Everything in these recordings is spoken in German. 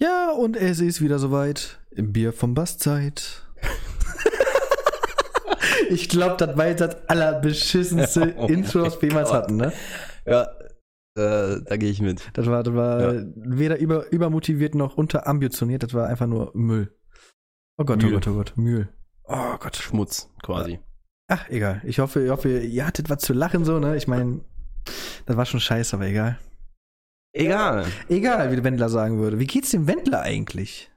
Ja, und es ist wieder soweit. Im Bier vom Bastzeit. ich glaube, das war jetzt das allerbeschissenste Oh Intro, was wir jemals hatten, ne? Ja, äh, da gehe ich mit. Das war, das war Ja. weder über, übermotiviert noch unterambitioniert, das war einfach nur Müll. Oh Gott, Müll. oh Gott, oh Gott, Müll. Oh Gott. Schmutz, quasi. Ach, egal. Ich hoffe, ich hoffe, ihr hattet was zu lachen so, ne? Ich meine, das war schon scheiße, aber egal. Egal. Egal, wie der Wendler sagen würde. Wie geht's dem Wendler eigentlich?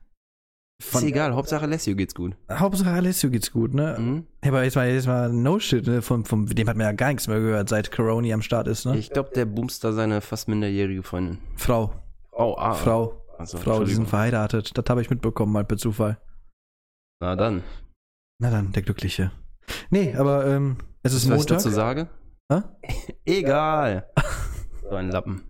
ist egal, Hauptsache Alessio geht's gut. Hauptsache Alessio geht's gut, ne? Mhm. Ja, aber jetzt mal, jetzt mal no shit, ne? Von, von dem hat man ja gar nichts mehr gehört, seit Coroni am Start ist, ne? Ich glaube, der boomst da seine fast minderjährige Freundin. Frau, Oh, ah. Frau, Also, Frau, die sind verheiratet. Das habe ich mitbekommen, mal per Zufall. Na dann. Na dann, der Glückliche. Nee, aber ähm, es ist Was ich Montag. dazu sage? Hä? Egal. So ein Lappen.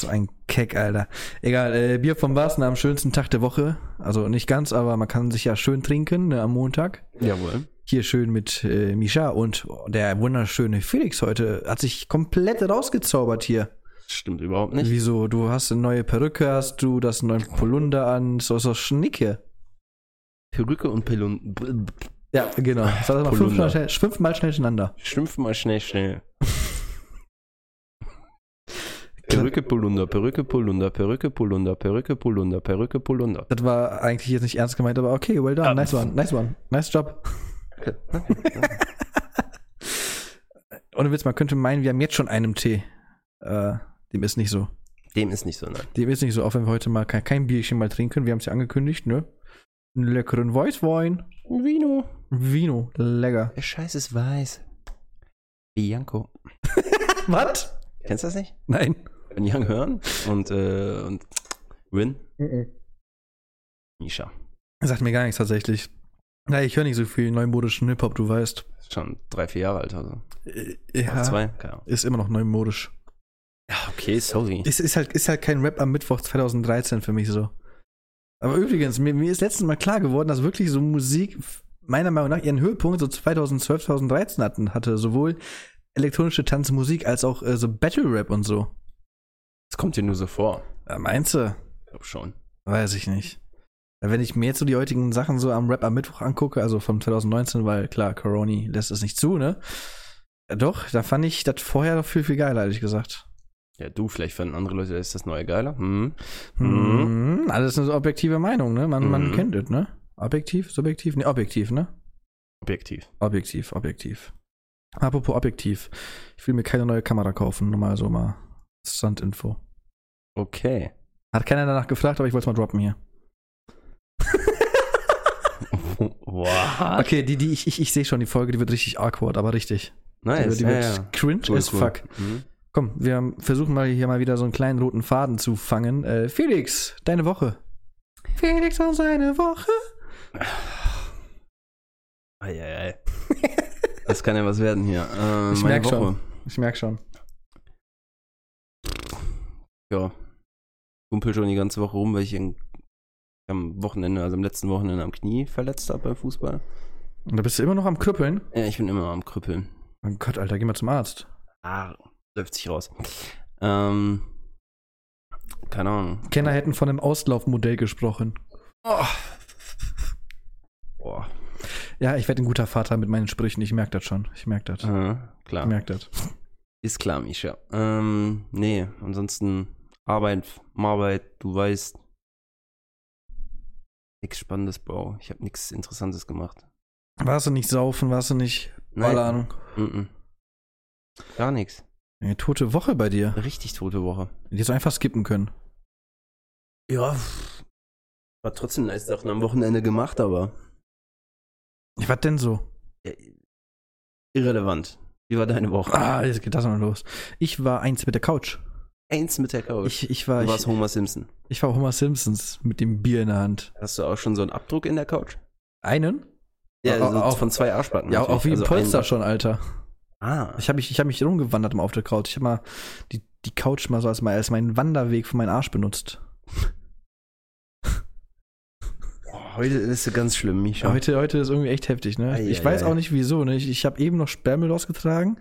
So ein Keck, Alter. Egal, äh, Bier vom Basen am schönsten Tag der Woche. Also nicht ganz, aber man kann sich ja schön trinken ne, am Montag. Jawohl. Hier schön mit äh, Misha und der wunderschöne Felix heute hat sich komplett rausgezaubert hier. Stimmt überhaupt nicht. Wieso? Du hast eine neue Perücke, hast du das neue Polunder an, so so Schnicke. Perücke und Pelun. Ja, genau. Sag das mal fünfmal schnell, fünfmal schnell hintereinander. Schimpf mal schnell, schnell. Perücke, Polunder, Perücke, Polunder, Perücke, Polunder, Perücke, Polunder, Perücke, Polunder. Das war eigentlich jetzt nicht ernst gemeint, aber okay, well done. Nice one, nice one. Nice job. Ohne Witz, man könnte meinen, wir haben jetzt schon einen Tee. Äh, dem ist nicht so. Dem ist nicht so, nein. Dem ist nicht so, auch wenn wir heute mal kein, kein Bierchen mal trinken. Wir haben es ja angekündigt, ne? Einen leckeren Weißwein. Vino. Vino, lecker. Der Scheiß ist weiß. Bianco. Was? Kennst du das nicht? Nein. Young hören und, äh, und Win? Misha. Sagt mir gar nichts tatsächlich. Ja, ich höre nicht so viel neumodischen Hip-Hop, du weißt. Ist schon drei, vier Jahre alt, also. Äh, Ja. Zwei? Keine Ahnung. ist immer noch neumodisch. Ja, okay, sorry. Ist, ist, halt, ist halt kein Rap am Mittwoch 2013 für mich so. Aber übrigens, mir, mir ist letztens mal klar geworden, dass wirklich so Musik meiner Meinung nach ihren Höhepunkt so 2012, 2013 hatten, hatte. Sowohl elektronische Tanzmusik als auch äh, so Battle Rap und so. Das kommt dir nur so vor. Äh, meinst du? Ich glaube schon. Weiß ich nicht. Weil Wenn ich mir jetzt so die heutigen Sachen so am Rap am Mittwoch angucke, also von 2019, weil klar, Coroni lässt es nicht zu, ne? Ja, doch, da fand ich das vorher noch viel, viel geiler, ehrlich gesagt. Ja, du, vielleicht fanden andere Leute, ist das neue geiler. Hm. Mhm. Alles eine objektive Meinung, ne? Man, man Mhm. kennt es, ne? Objektiv, subjektiv? Ne, objektiv, ne? Objektiv. Objektiv, objektiv. Apropos objektiv. Ich will mir keine neue Kamera kaufen, nur mal so mal Standinfo. Okay. Hat keiner danach gefragt, aber ich wollte es mal droppen hier. What? Okay, die, die, ich, ich, ich sehe schon, die Folge, die wird richtig awkward, aber richtig. Die Nice. wird, die ja, wird ja. cringe Cool, as cool. fuck. Mhm. Komm, wir versuchen mal hier mal wieder so einen kleinen roten Faden zu fangen. Äh, Felix, deine Woche. Felix und seine Woche. Eieiei. Das kann ja was werden hier. Äh, Ich meine merk Woche. schon. Ich merk schon. Ja. Kumpel schon die ganze Woche rum, weil ich am Wochenende, also am letzten Wochenende am Knie verletzt habe beim Fußball. Und da bist du immer noch am Krüppeln. Ja, ich bin immer am Krüppeln. Oh Gott, Alter, geh mal zum Arzt. Ah, läuft sich raus. Ähm, keine Ahnung. Kenner hätten von einem Auslaufmodell gesprochen. Oh. Boah. Ja, ich werde ein guter Vater mit meinen Sprüchen. Ich merke das schon. Ich merke das. Ich klar. merke das. Ist klar, Misha. Ähm, nee, ansonsten Arbeit, Arbeit, du weißt. Nix Spannendes, Bro. Ich habe nichts Interessantes gemacht. Warst du nicht saufen? Warst du nicht? Keine Ahnung. Mhm. Gar nichts. Eine tote Woche bei dir. Richtig tote Woche. Die hättest du einfach skippen können. Ja. War trotzdem nice Sachen am Wochenende gemacht, aber Was denn so? ja, irrelevant. Wie war deine Woche? Ah, jetzt geht das mal los. Ich war eins mit der Couch. Eins mit der Couch. Ich, ich war du ich, warst Homer Simpson. ich war Homer Simpsons mit dem Bier in der Hand. Hast du auch schon so einen Abdruck in der Couch? Einen? Ja, also auf- von zwei Arschbacken. Ja, natürlich. auch wie ein Also Polster ein- schon, Alter. Ah. Ich habe mich, ich hab mich rumgewandert auf der Couch. Ich habe mal die, die Couch mal so als, mal als meinen Wanderweg für meinen Arsch benutzt. Boah, heute ist es ganz schlimm, Misha. Heute, heute ist irgendwie echt heftig, ne? Ei, ich ei, weiß ei. auch nicht wieso, ne? Ich, ich habe eben noch Sperrmüll ausgetragen.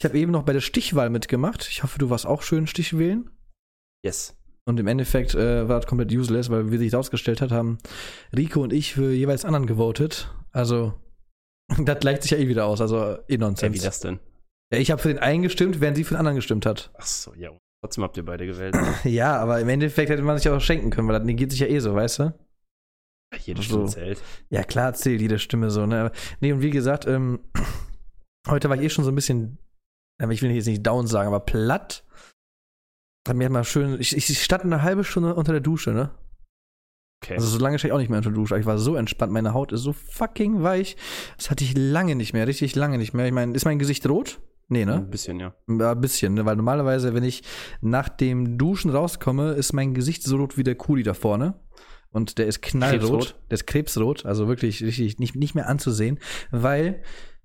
Ich habe eben noch bei der Stichwahl mitgemacht. Ich hoffe, du warst auch schön Stichwählen. Yes. Und im Endeffekt äh, war das komplett useless, weil wie sich herausgestellt hat, haben Rico und ich für jeweils anderen gewotet. Also, das gleicht sich ja eh wieder aus, also eh Ja, wie Nonsens. das denn? Ja, ich habe für den einen gestimmt, während sie für den anderen gestimmt hat. Ach so, ja. Trotzdem habt ihr beide gewählt. Ja, aber im Endeffekt hätte man sich auch schenken können, weil das negiert sich ja eh so, weißt du? Jede So. Stimme zählt. Ja, klar zählt jede Stimme so, ne? Nee, und wie gesagt, ähm, heute war ich eh schon so ein bisschen, aber ich will jetzt nicht down sagen, aber platt. Hat mir mal schön, ich, ich stand eine halbe Stunde unter der Dusche, ne? Okay. Also so lange stehe ich auch nicht mehr unter der Dusche. aber Ich war so entspannt, meine Haut ist so fucking weich. Das hatte ich lange nicht mehr, richtig lange nicht mehr. Ich meine, ist mein Gesicht rot? Nee, ne? Ein bisschen, ja. Ja, ein bisschen, ne? Weil normalerweise, wenn ich nach dem Duschen rauskomme, ist mein Gesicht so rot wie der Kuli da vorne. Und der ist knallrot. Krebsrot? Der ist krebsrot, also wirklich richtig nicht, nicht mehr anzusehen. Weil,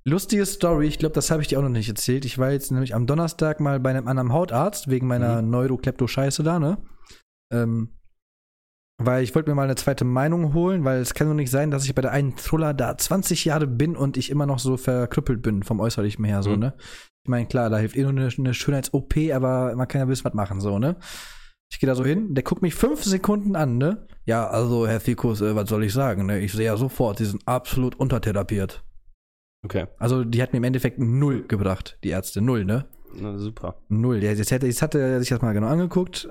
lustige Story, ich glaube, das habe ich dir auch noch nicht erzählt. Ich war jetzt nämlich am Donnerstag mal bei einem anderen Hautarzt wegen meiner Neuroklepto-Scheiße da, ne? Ähm, weil ich wollte mir mal eine zweite Meinung holen, weil es kann doch nicht sein, dass ich bei der einen Truller da 20 Jahre bin und ich immer noch so verkrüppelt bin vom Äußerlichen her, so, Mhm. ne? Ich meine, klar, da hilft eh nur eine, eine Schönheits-OP, aber man kann ja wissen, was machen, so, ne? Ich gehe da so hin, der guckt mich fünf Sekunden an, ne? Ja, also, Herr Fikus, äh, was soll ich sagen, ne? Ich sehe ja sofort, Sie sind absolut untertherapiert. Okay. Also, die hat mir im Endeffekt null gebracht, die Ärzte, null, ne? Na, super. Null. Ja, jetzt, hätte, jetzt hatte er sich das mal genau angeguckt.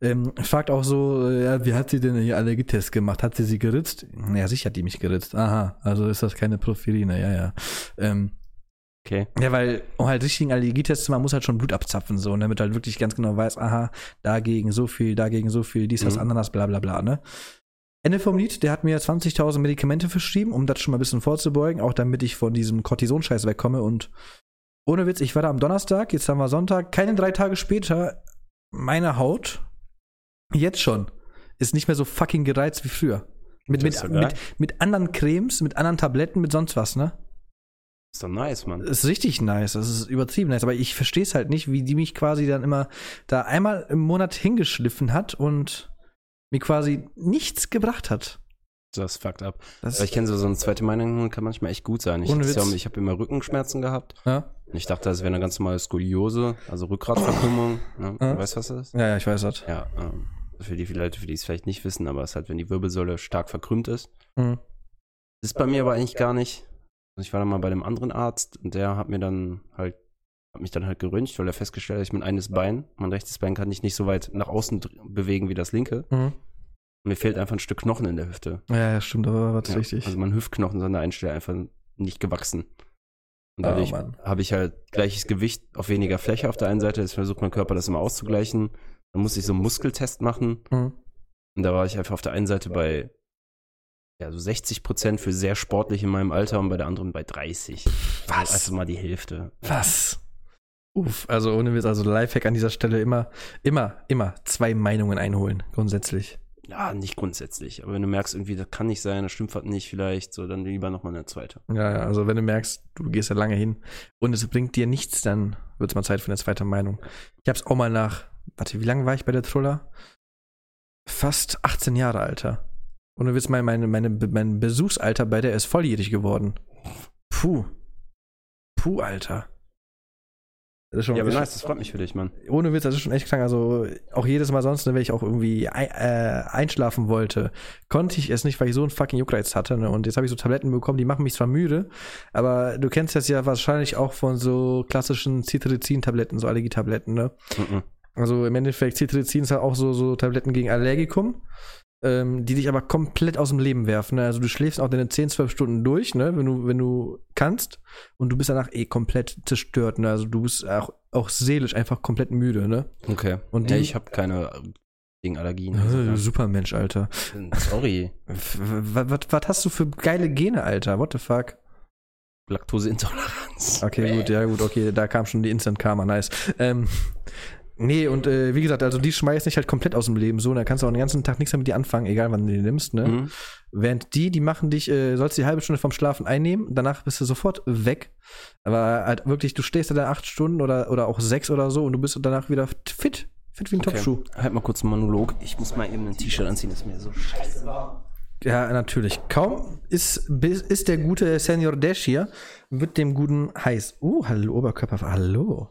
Ähm, fragt auch so, äh, ja, wie hat sie denn hier Allergietest gemacht? Hat sie sie geritzt? Ja, sicher hat die mich geritzt. Aha, also ist das keine Porphyrine, ja, ja. Ähm, Okay. ja, weil, um halt richtigen Allergietest zu machen, muss halt schon Blut abzapfen, so, ne, damit halt wirklich ganz genau weiß, aha, dagegen so viel, dagegen so viel, dies, das, Mhm. anderes, bla, bla, bla, ne. Ende vom Lied, der hat mir 20.000 Medikamente verschrieben, um das schon mal ein bisschen vorzubeugen, auch damit ich von diesem Cortison-Scheiß wegkomme und ohne Witz, ich war da am Donnerstag, jetzt haben wir Sonntag, keine drei Tage später, meine Haut, jetzt schon, ist nicht mehr so fucking gereizt wie früher. Mit, mit, mit, mit anderen Cremes, mit anderen Tabletten, mit sonst was, ne? Ist doch nice, Mann. Ist richtig nice, das ist übertrieben nice, aber ich verstehe es halt nicht, wie die mich quasi dann immer da einmal im Monat hingeschliffen hat und mir quasi nichts gebracht hat. Das fuckt ab. Das ich kenne so, so eine zweite Meinung, kann manchmal echt gut sein. Ich, ja, ich habe immer Rückenschmerzen gehabt. ja? Und ich dachte, das wäre eine ganz normale Skoliose, also Rückgratverkrümmung. Ne? Ja. Du weißt, was das ist? ja, ja, ich weiß das. Ja, ähm, für die Leute, für die es vielleicht nicht wissen, aber es ist halt, wenn die Wirbelsäule stark verkrümmt ist. Mhm. Das ist bei mir aber eigentlich gar nicht. Also ich war dann mal bei einem anderen Arzt und der hat mir dann halt, hat mich dann halt geröntgt, weil er festgestellt hat, ich mein eines Bein, mein rechtes Bein kann ich nicht so weit nach außen bewegen wie das linke. Mhm. Mir fehlt einfach ein Stück Knochen in der Hüfte. Ja, ja, stimmt, aber was Ja, richtig. Also mein Hüftknochen ist an der einen Stelle einfach nicht gewachsen. Und Oh, dadurch Mann. habe ich halt gleiches Gewicht auf weniger Fläche auf der einen Seite. Jetzt versucht mein Körper das immer auszugleichen. Dann muss ich so einen Muskeltest machen. Mhm. Und da war ich einfach auf der einen Seite bei ja, so 60 Prozent für sehr sportlich in meinem Alter und bei der anderen bei 30. Was? Also mal die Hälfte. Was? Uff, also ohne Witz, also Lifehack an dieser Stelle immer, immer, immer zwei Meinungen einholen, grundsätzlich. Ja, nicht grundsätzlich. Aber wenn du merkst, irgendwie, das kann nicht sein, das stimmt was nicht vielleicht, so dann lieber nochmal eine zweite. Ja, ja, also wenn du merkst, du gehst ja lange hin und es bringt dir nichts, dann wird es mal Zeit für eine zweite Meinung. Ich hab's auch mal nach, warte, wie lange war ich bei der Truller? Fast 18 Jahre, Alter. Und du willst mein, meine, meine, mein Besuchsalter bei der ist volljährig geworden. Puh. Puh, Alter. Das ist schon, Ja, aber nice, das freut mich für dich, Mann. ohne Witz, das ist schon echt krank. Also auch jedes Mal sonst, ne, wenn ich auch irgendwie äh, einschlafen wollte, konnte ich es nicht, weil ich so einen fucking Juckreiz hatte. Ne? Und jetzt habe ich so Tabletten bekommen, die machen mich zwar müde, aber du kennst das ja wahrscheinlich auch von so klassischen Cetirizin-Tabletten, so Allergietabletten. Ne? Mhm. Also im Endeffekt, Cetirizin ist halt auch so, so Tabletten gegen Allergikum, ähm, die dich aber komplett aus dem Leben werfen. Ne? Also du schläfst auch deine 10, 12 Stunden durch, ne? wenn, du, wenn du kannst. Und du bist danach eh komplett zerstört. Ne? Also du bist auch, auch seelisch einfach komplett müde. Ne? Okay. Und Und ja, die- ich habe keine äh, gegen Allergien. Äh, Also, Supermensch, Alter. sorry. Was hast du für geile Gene, Alter? What the fuck? Laktoseintoleranz. Okay, gut, ja, gut, okay, da kam schon die Instant Karma, nice. Ähm, nee, und äh, wie gesagt, also die schmeißt dich halt komplett aus dem Leben so, und da kannst du auch den ganzen Tag nichts mehr mit dir anfangen, egal wann du die nimmst, ne? Mhm. Während die, die machen dich, äh, sollst die halbe Stunde vom Schlafen einnehmen, danach bist du sofort weg. Aber halt wirklich, du stehst da acht Stunden oder, oder auch sechs oder so und du bist danach wieder fit. Fit wie ein Okay. Topschuh. Halt mal kurz einen Monolog. Ich muss mal eben ein T-Shirt anziehen, das ist mir so scheiße war. Ja, natürlich. Kaum ist, ist der gute Senior Dash hier, wird dem guten heiß. Uh, hallo, Oberkörper. Hallo.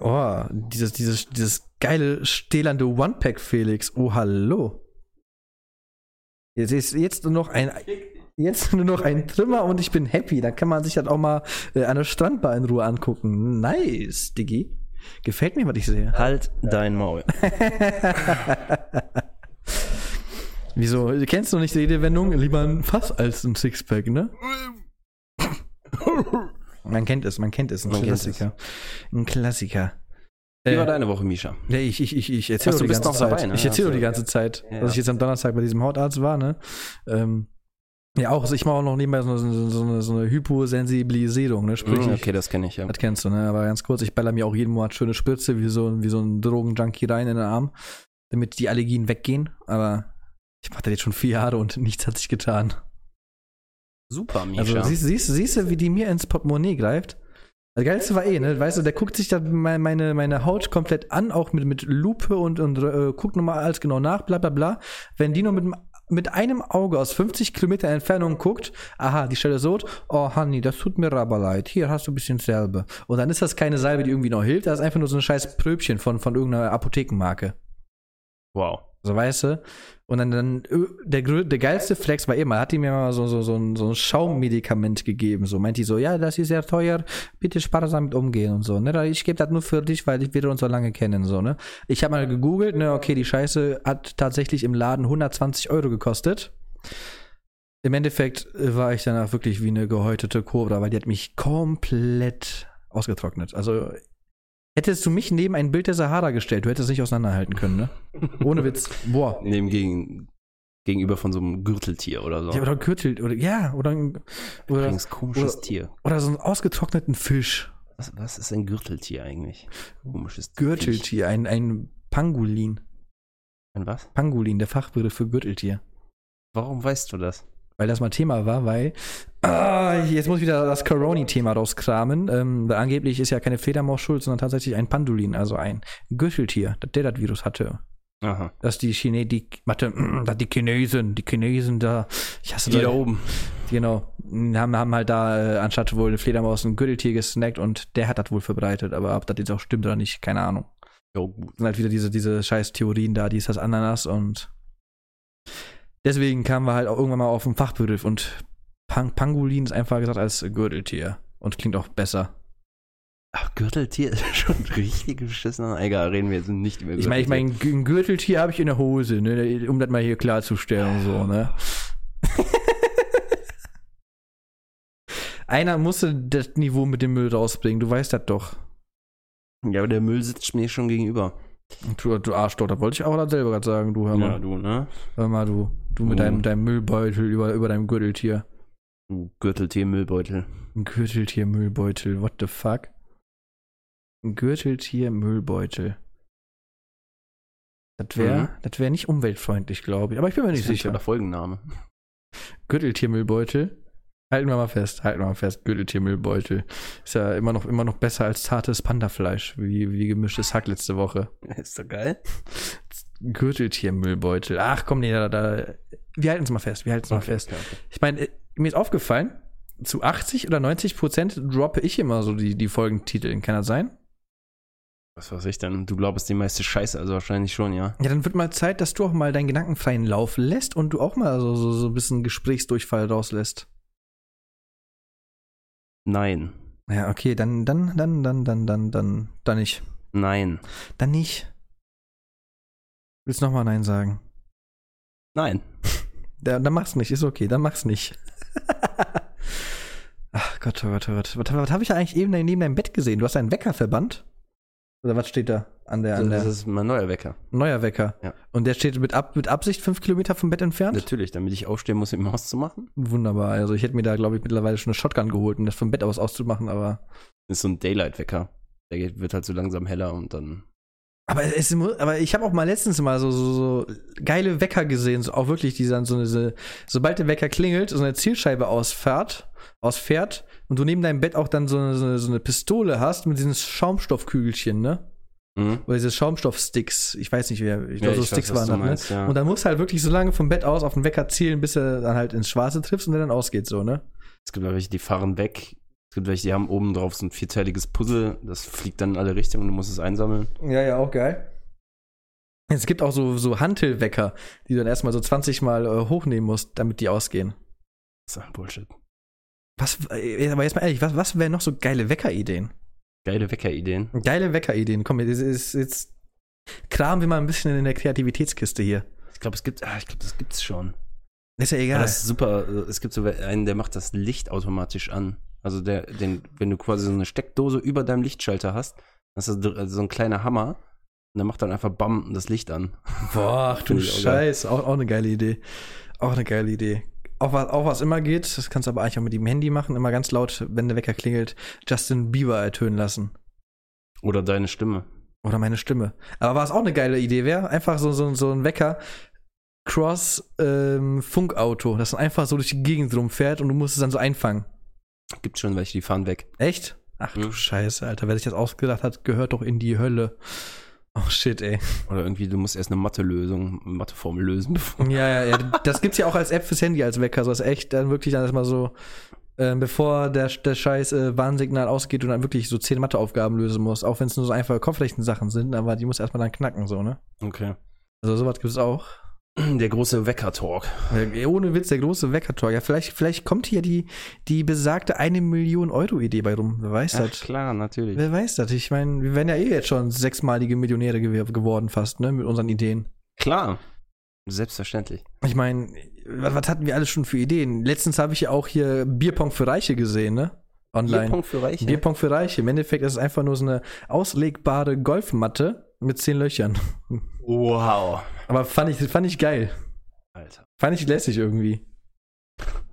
Oh, dieses, dieses, dieses geile, stählernde One-Pack Felix. Oh, hallo. Jetzt ist jetzt nur noch ein, jetzt nur noch ein Trimmer und ich bin happy. Da kann man sich halt auch mal äh, eine Strandbar in Ruhe angucken. Nice, Diggi. Gefällt mir, was ich sehe. Halt dein Maul. Wieso? Kennst du nicht die Redewendung? Lieber ein Fass als ein Sixpack, ne? Man kennt es, man kennt es. Ein Man Klassiker. Ein Klassiker. Wie war Äh, deine Woche, Misha? ja, ich, ich, ich, ich erzähle die ganze Zeit. dabei, ne? Ich erzähle die ganze ja. Zeit, Ja. dass ich jetzt am Donnerstag bei diesem Hautarzt war, ne? Ähm, ja, auch, also ich mache auch noch nebenbei so, so, so, eine, so eine Hyposensibilisierung, ne? Sprich, Hm, ich, okay, das kenne ich, ja. das kennst du, ne? Aber ganz kurz, ich baller mir auch jeden Monat schöne Spritze, wie so, wie so ein Drogenjunkie rein in den Arm, damit die Allergien weggehen. Aber ich mache das jetzt schon vier Jahre und nichts hat sich getan. Super, Misha. Also siehst, siehst, siehst du, wie die mir ins Portemonnaie greift? Das Geilste war eh, ne? Weißt du, der guckt sich dann meine, meine, Haut komplett an, auch mit, mit Lupe und, und äh, guckt nochmal alles genau nach, bla bla bla. Wenn die nur mit, mit einem Auge aus 50 Kilometer Entfernung guckt, aha, die Stelle ist rot, oh Honey, das tut mir aber leid, hier hast du ein bisschen Salbe. Und dann ist das keine Salbe, die irgendwie noch hilft, das ist einfach nur so ein scheiß Pröbchen von, von irgendeiner Apothekenmarke. wow. So weißt du? Und dann, dann ö, der, der geilste Flex war immer, hat die mir mal so, so, so, ein, so ein Schaummedikament gegeben. So meint die so, ja, das ist sehr teuer, bitte sparsam mit umgehen und so. Ne? Ich gebe das nur für dich, weil wir uns so lange kennen. So, ne? Ich habe mal gegoogelt, ne, okay, die Scheiße hat tatsächlich im Laden 120 Euro gekostet. Im Endeffekt äh, war ich danach wirklich wie eine gehäutete Cobra, weil die hat mich komplett ausgetrocknet. Also hättest du mich neben ein Bild der Sahara gestellt, du hättest es nicht auseinanderhalten können, ne? Ohne Witz. Boah. Neben gegen, gegenüber von so einem Gürteltier oder so. Ja, oder Gürtel, oder ja, oder, ein- oder, Übrigens komisches oder- Tier. oder so einen ausgetrockneten Fisch. Was, was ist ein Gürteltier eigentlich? Komisches. Gürteltier, ein, ein Pangolin. Ein was? Pangolin, der Fachbegriff für Gürteltier. Warum weißt du das? Weil das mal Thema war, weil ah, jetzt muss ich wieder das Coroni-Thema rauskramen. Ähm, weil angeblich ist ja keine Fledermaus schuld, sondern tatsächlich ein Pandolin, also ein Gürteltier, der das Virus hatte. Aha. Dass die Chine, die, warte, dass die Chinesen, die Chinesen da, ich hasse Die da oben. Genau, haben, haben halt da äh, anstatt wohl eine Fledermaus ein Gürteltier gesnackt und der hat das wohl verbreitet, aber ob das jetzt auch stimmt oder nicht, keine Ahnung. Jo, gut. sind halt wieder diese, diese scheiß Theorien da, die ist das Ananas und deswegen kamen wir halt auch irgendwann mal auf den Fachbegriff und Pang Pangolin ist einfach gesagt als Gürteltier und klingt auch besser. Ach, Gürteltier ist schon richtig beschissen. Egal, reden wir jetzt nicht über Ich meine, ich meine, Gürteltier. ein Gürteltier habe ich in der Hose, ne, um das mal hier klarzustellen und so, ne. Einer musste das Niveau mit dem Müll rausbringen, du weißt das doch. Ja, aber der Müll sitzt mir schon gegenüber. Du, du Arschloch, da wollte ich auch das selber gerade sagen, du hör mal. Ja, du, ne? Hör mal, du. Du mit deinem, deinem Müllbeutel über, über deinem Gürteltier. Du Gürteltier, Müllbeutel. Ein Gürteltier, Müllbeutel, what the fuck? Ein Gürteltier, Müllbeutel. Das wäre Mhm. das wär nicht umweltfreundlich, glaube ich. Aber ich bin mir nicht Das sicher. schöner Folgenname. Gürteltier, Müllbeutel. Halten wir mal fest, halten wir mal fest. Gürteltier, Müllbeutel. Ist ja immer noch, immer noch besser als zartes Pandafleisch, wie, wie gemischtes Hack letzte Woche. Ist doch geil. Gürteltier, Müllbeutel. Ach komm, nee, da, da. Wir halten es mal fest, wir halten es mal fest. Okay, okay. Ich meine, äh, mir ist aufgefallen, zu 80 oder 90 Prozent droppe ich immer so die, die Folgentitel. Kann das sein? Was weiß ich denn? Du glaubst die meiste Scheiße, also wahrscheinlich schon, ja. Ja, dann wird mal Zeit, dass du auch mal deinen gedankenfreien Lauf lässt und du auch mal so, so, so ein bisschen Gesprächsdurchfall rauslässt. Nein. Ja, okay, dann, dann, dann, dann, dann, dann, dann, dann nicht. Nein. Dann nicht. Willst du nochmal Nein sagen? Nein. Da, dann mach's nicht, ist okay, dann mach's nicht. Ach Gott, oh Gott, oh Gott. Was, was habe ich ja eigentlich eben neben deinem Bett gesehen? Du hast einen Wecker verbannt? Oder was steht da an der, an das der ist mein neuer Wecker. neuer Wecker? Ja. Und der steht mit, Ab, mit Absicht fünf Kilometer vom Bett entfernt? Natürlich, damit ich aufstehen muss, im Haus zu machen. Wunderbar. Also ich hätte mir da, glaube ich, mittlerweile schon eine Shotgun geholt, um das vom Bett aus auszumachen, aber. Das ist so ein Daylight-Wecker. Der geht- wird halt so langsam heller und dann. Aber, es, aber ich habe auch mal letztens mal so, so, so geile Wecker gesehen, so auch wirklich, die dann so eine, sobald der Wecker klingelt, so eine Zielscheibe ausfährt, ausfährt und du neben deinem Bett auch dann so eine, so eine, so eine Pistole hast mit diesen Schaumstoffkügelchen, ne? Mhm. Oder diese Schaumstoffsticks. Ich weiß nicht, wer, ich Ja, glaube, so ich weiß, Sticks was waren das, ne? ja. Und dann musst du halt wirklich so lange vom Bett aus auf den Wecker zielen, bis er dann halt ins Schwarze triffst und der dann ausgeht, so, ne? Es gibt ja welche, die fahren weg, Es gibt welche, die haben oben drauf so ein vierteiliges Puzzle, das fliegt dann in alle Richtungen und du musst es einsammeln. Ja, ja, auch geil. Es gibt auch so, so Hantelwecker, die du dann erstmal so 20 Mal äh, hochnehmen musst, damit die ausgehen. Das ist ein Bullshit. Was, äh, aber jetzt mal ehrlich, was, was wären noch so geile Weckerideen? Geile Weckerideen. Geile Weckerideen. Komm, jetzt, jetzt, jetzt kramen wir mal ein bisschen in der Kreativitätskiste hier. Ich glaube, es gibt, ah, ich glaube, das gibt's schon. Ist ja Ja, egal. das ist super. Es gibt so einen, der macht das Licht automatisch an. Also der, den, wenn du quasi so eine Steckdose über deinem Lichtschalter hast, das ist so ein kleiner Hammer und der macht dann einfach BAM das Licht an. Boah, ach du. Scheiß. Auch, auch eine geile Idee. Auch eine geile Idee. Auch was, auch was immer geht, das kannst du aber eigentlich auch mit dem Handy machen, immer ganz laut, wenn der Wecker klingelt, Justin Bieber ertönen lassen. Oder deine Stimme. Oder meine Stimme. Aber was auch eine geile Idee wäre, einfach so, so, so ein Wecker Cross-Funkauto, das dann einfach so durch die Gegend rumfährt und du musst es dann so einfangen. Gibt schon welche, die fahren weg. Echt? Ach du Mhm. Scheiße, Alter. Wer sich das ausgedacht hat, gehört doch in die Hölle. Oh shit, ey. Oder irgendwie, du musst erst eine Mathe-Lösung, Matheformel lösen. Ja, ja, ja. Das gibt's ja auch als App fürs Handy als Wecker. So ist echt dann wirklich dann erstmal so, äh, bevor der, der scheiß äh, Warnsignal ausgeht und dann wirklich so zehn Matheaufgaben lösen musst. Auch wenn es nur so einfache Kopfrechensachen sind, aber die muss erstmal dann knacken, so, ne? Okay. Also sowas gibt's auch. Der große Wecker-Talk. Äh, Ohne Witz, der große Wecker-Talk. Ja, vielleicht, vielleicht kommt hier die, die besagte eine Million Euro-Idee bei rum. Wer weiß Ach, das? klar, natürlich. Wer weiß das? Ich meine, wir wären ja eh jetzt schon sechsmalige Millionäre gew geworden fast, ne? Mit unseren Ideen. Klar. Selbstverständlich. Ich meine, was, was hatten wir alles schon für Ideen? Letztens habe ich ja auch hier Bierpong für Reiche gesehen, ne? Online. Bierpunkt für Reiche. Bierpong für Reiche. Im Endeffekt ist es einfach nur so eine auslegbare Golfmatte mit zehn Löchern. Wow. Aber fand ich, fand ich geil. Alter. Fand ich lässig irgendwie.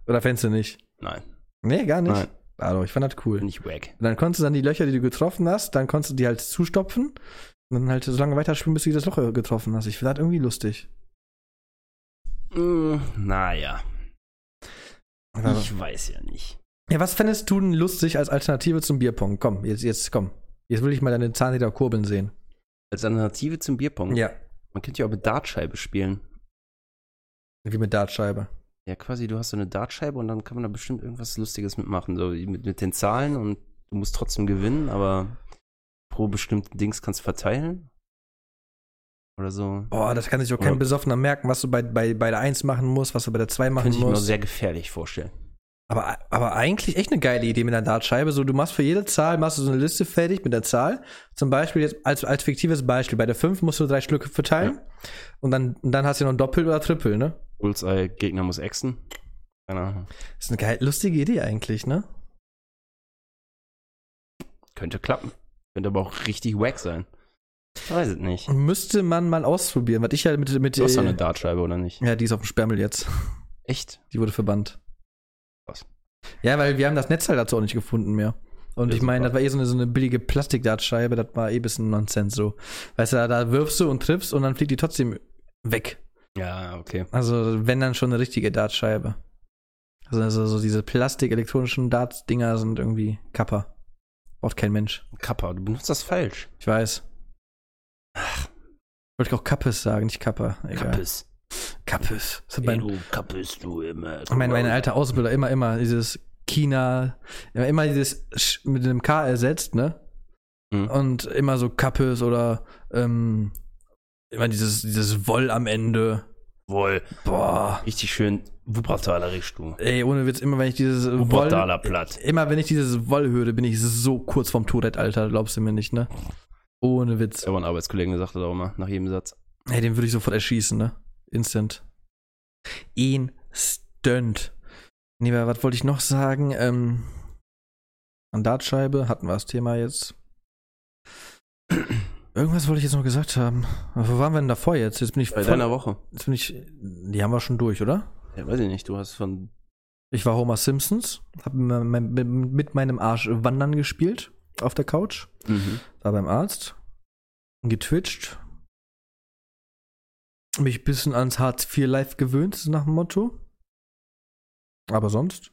Oder fändest du nicht? Nein. Nee, gar nicht. Nein. Also, ich fand das cool. Bin ich wack. Und dann konntest du dann die Löcher, die du getroffen hast, dann konntest du die halt zustopfen und dann halt so lange weiterspielen, bis du das Loch getroffen hast. Ich finde das irgendwie lustig. Mm, naja. Aber- Ich weiß ja nicht. Ja, was fändest du denn lustig als Alternative zum Bierpong? Komm, jetzt, jetzt, komm. Jetzt will ich mal deine Zahnräder kurbeln sehen. Als Alternative zum Bierpong. Ja. Man könnte ja auch mit Dartscheibe spielen. Wie mit Dartscheibe. Ja, quasi, du hast so eine Dartscheibe und dann kann man da bestimmt irgendwas Lustiges mitmachen. So mit, mit den Zahlen und du musst trotzdem gewinnen, aber pro bestimmten Dings kannst du verteilen. Oder so. Boah, das kann sich auch kein Besoffener merken, was du bei, bei, bei der 1 machen musst, was du bei der 2 machen Könnte ich mir musst. sehr gefährlich vorstellen. Aber, aber eigentlich echt eine geile Idee mit einer Dartscheibe. So, du machst für jede Zahl, machst du so eine Liste fertig mit der Zahl. Zum Beispiel jetzt als, als fiktives Beispiel. Bei der 5 musst du drei Stücke verteilen. Und dann, und dann hast du noch ein Doppel oder Triple, ne? Bullseye, Gegner muss exen. Keine Ahnung. Das ist eine geil, lustige Idee eigentlich, ne? Könnte klappen. Könnte aber auch richtig wack sein. Ich weiß es nicht. Müsste man mal ausprobieren, was ich ja mit, mit Du hast doch äh, eine Dartscheibe, oder nicht? Ja, die ist auf dem Sperrmüll jetzt. Echt? Die wurde verbannt. Ja, weil wir haben das Netzteil dazu auch nicht gefunden mehr. Und Ja, ich meine, das war eh so eine, so eine billige Plastikdartscheibe, das war eh ein bisschen Nonsens so. Weißt du, da, da wirfst du und triffst und dann fliegt die trotzdem weg. Ja, okay. Also, wenn dann schon eine richtige Dartscheibe. Also, also so diese Plastik-elektronischen Darts-Dinger sind irgendwie Kappa. Braucht kein Mensch. Kappa, du benutzt das falsch. Ich weiß. Wollte ich auch Kappes sagen, nicht Kappa. Egal. Kappes. Kappes. Mein, du kappest du immer. mein, meine alte Ausbilder immer, immer dieses China, immer, immer dieses Sch mit einem K ersetzt, ne? Mhm. Und immer so Kappes oder ähm, immer dieses, dieses Woll am Ende. Wohl. Boah. Richtig schön Wuppertaler du. Ey, ohne Witz, immer wenn ich dieses Woll, Wuppertaler Platt. immer wenn ich dieses Woll höre, bin ich so kurz vorm Tourette, Alter, glaubst du mir nicht, ne? Ohne Witz. Aber ein Arbeitskollege sagt das auch immer nach jedem Satz. Ey, den würde ich sofort erschießen, ne? Instant. Instant. Nee, was wollte ich noch sagen? Ähm, an Dartscheibe hatten wir das Thema jetzt. Irgendwas wollte ich jetzt noch gesagt haben. Wo waren wir denn davor jetzt? Jetzt bin ich Bei deiner Woche. Jetzt bin ich. Die haben wir schon durch, oder? Ja, weiß ich nicht. Du hast von. Ich war Homer Simpsons, hab mit meinem Arsch wandern gespielt auf der Couch, Mhm. war beim Arzt, getwitcht, mich ein bisschen ans Hartz IV Life gewöhnt, nach dem Motto. Aber sonst?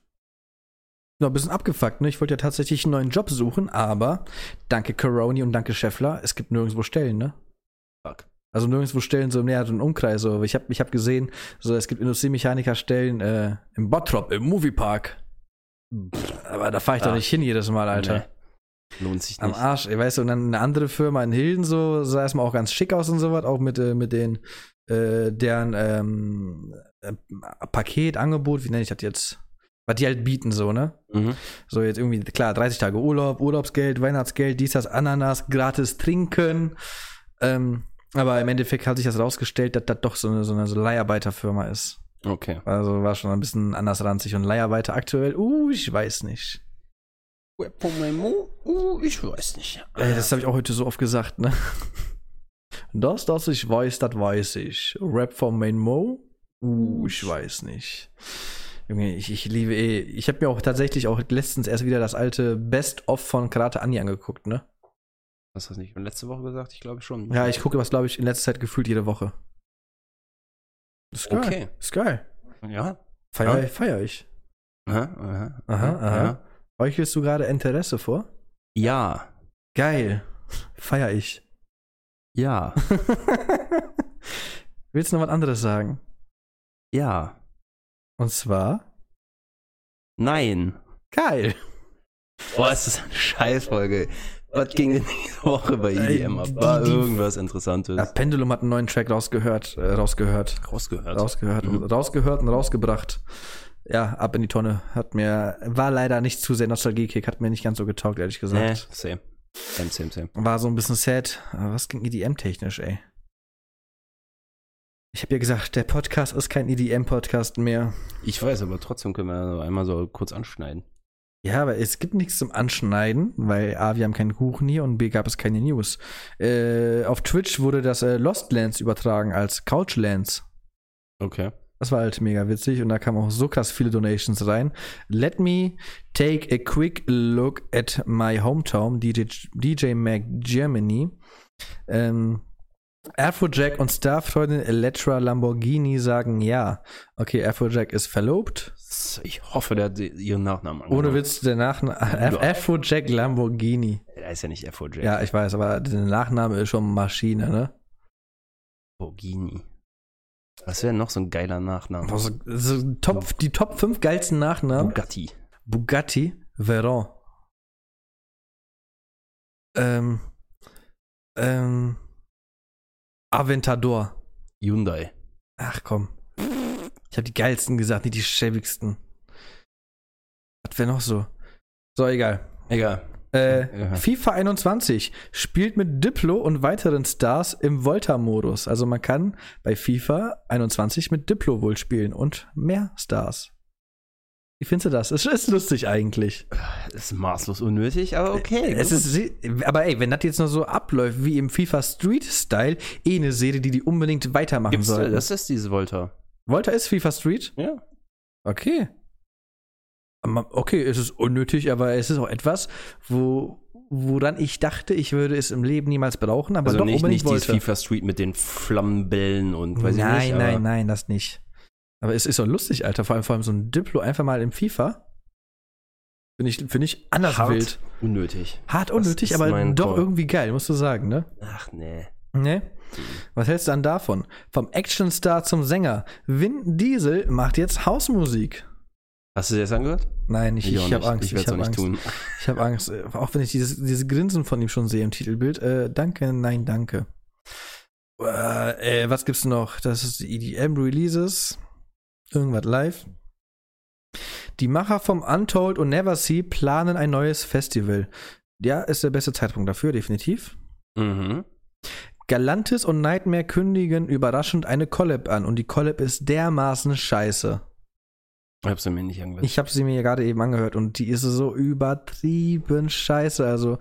Noch ein bisschen abgefuckt, ne? Ich wollte ja tatsächlich einen neuen Job suchen, aber danke Coroni und danke Scheffler, es gibt nirgendwo Stellen, ne? Fuck. Also nirgendwo Stellen so im näheren Umkreis. So. Ich habe ich hab gesehen, so, es gibt Industriemechanikerstellen äh, im Bottrop, im Moviepark. Aber da fahre ich doch Ah. nicht hin jedes Mal, Alter. Nee. Lohnt sich Am nicht. Arsch, ey, weißt du, und dann eine andere Firma in Hilden so, sah erstmal auch ganz schick aus und so was, auch mit, äh, mit den, äh, deren ähm, äh, Paketangebot, wie nenne ich das jetzt? Was die halt bieten, so, ne? Mhm. So jetzt irgendwie, klar, 30 Tage Urlaub, Urlaubsgeld, Weihnachtsgeld, dies, das, Ananas, gratis trinken. Ähm, aber im Endeffekt hat sich das rausgestellt, dass das doch so eine, so eine so Leiharbeiterfirma ist. Okay. Also war schon ein bisschen anders ranzig und Leiharbeiter aktuell, uh, ich weiß nicht. Uh, ich weiß nicht. Ey, das habe ich auch heute so oft gesagt, ne? Das, das ich weiß, das weiß ich. Rap von Main Mo? Uh, ich weiß nicht. Junge, ich, ich liebe eh. Ich habe mir auch tatsächlich auch letztens erst wieder das alte Best-of von Karate Anni angeguckt, ne? Hast du das nicht letzte Woche gesagt? Ich glaube schon. Ja, ich gucke was, glaube ich, in letzter Zeit gefühlt jede Woche. Ist geil. Okay. Ist geil. Ja. Feier, Ja. feier ich. Aha, aha, Aha, aha. Heuchelst du gerade Interesse vor? Ja. Geil. Feier ich. Ja. Willst du noch was anderes sagen? Ja. Und zwar? Nein. Geil. Boah, ist das eine Scheißfolge. Was ging denn diese Woche bei EDM ab? die- War irgendwas Interessantes? Ja, Pendulum hat einen neuen Track rausgehört, äh, rausgehört, Rausgehört. rausgehört, Mhm. und rausgehört und rausgebracht. Ja, ab in die Tonne. Hat mir, war leider nicht zu sehr Nostalgie-Kick, hat mir nicht ganz so getaugt, ehrlich Nee, gesagt. same. Same, same, same. War so ein bisschen sad. Aber was ging EDM-technisch, ey? Ich habe ja gesagt, der Podcast ist kein EDM-Podcast mehr. Ich weiß, aber trotzdem können wir einmal so kurz anschneiden. Ja, aber es gibt nichts zum Anschneiden, weil A, wir haben keinen Kuchen hier und B, gab es keine News. Äh, auf Twitch wurde das äh, Lost Lands übertragen als Couchlands. Okay. Das war halt mega witzig und da kamen auch so krass viele Donations rein. Let me take a quick look at my hometown, DJ, DJ Mag Germany. Ähm, Afrojack und Starfreundin Elettra Lamborghini sagen ja. Okay, Afrojack ist verlobt. Ich hoffe, der hat ihren Nachnamen Ohne angenommen. Witz, der Nachname Af Afrojack Lamborghini. Er ist ja nicht F4J. Ja, ich weiß, aber der Nachname ist schon Maschine, ne? Borghini. Was wäre noch so ein geiler Nachname? Also, so top, die Top 5 geilsten Nachnamen. Bugatti. Bugatti Veyron. Ähm, ähm, Aventador. Hyundai. Ach komm. Ich habe die geilsten gesagt, nicht die schäbigsten. Was wäre noch so? So, egal. Egal. Äh, Ja. FIFA 21 spielt mit Diplo und weiteren Stars im Volta-Modus. Also man kann bei FIFA 21 mit Diplo wohl spielen und mehr Stars. Wie findest du das? Es ist lustig eigentlich. Ist maßlos unnötig, aber okay. Es gut. ist, aber ey, wenn das jetzt nur so abläuft wie im FIFA Street Style, eh eine Serie, die die unbedingt weitermachen Gibt's, soll. das ist diese Volta. Volta ist FIFA Street? Ja. Okay. Okay, es ist unnötig, aber es ist auch etwas, wo, woran ich dachte, ich würde es im Leben niemals brauchen, aber Also doch nicht, nicht dieses. FIFA Street mit den Flammenbällen und weiß nein, ich nicht. aber nein, nein, das nicht. Aber es ist doch lustig, Alter. Vor allem, vor allem so ein Diplo einfach mal im FIFA. Finde ich, finde ich anders Hart wild. unnötig. Hart unnötig, aber doch Call. irgendwie geil, musst du sagen, ne? Ach nee. Ne? Was hältst du dann davon? Vom Actionstar zum Sänger. Vin Diesel macht jetzt Hausmusik. Hast du dir das angehört? Nein, ich, ich, auch habe. Angst. Ich werde es auch hab nicht Angst. tun. Ich habe Angst. äh, Auch wenn ich dieses, diese Grinsen von ihm schon sehe im Titelbild. Äh, danke, nein, danke. Äh, äh, was gibt's noch? Das ist die EDM Releases. Irgendwas live. Die Macher vom Untold und Neversee planen ein neues Festival. Ja, ist der beste Zeitpunkt dafür, definitiv. Mhm. Galantis und Nightmare kündigen überraschend eine Collab an und die Collab ist dermaßen scheiße. Ich hab's mir nicht angehört. Ich habe sie mir gerade eben angehört und die ist so übertrieben scheiße. Also,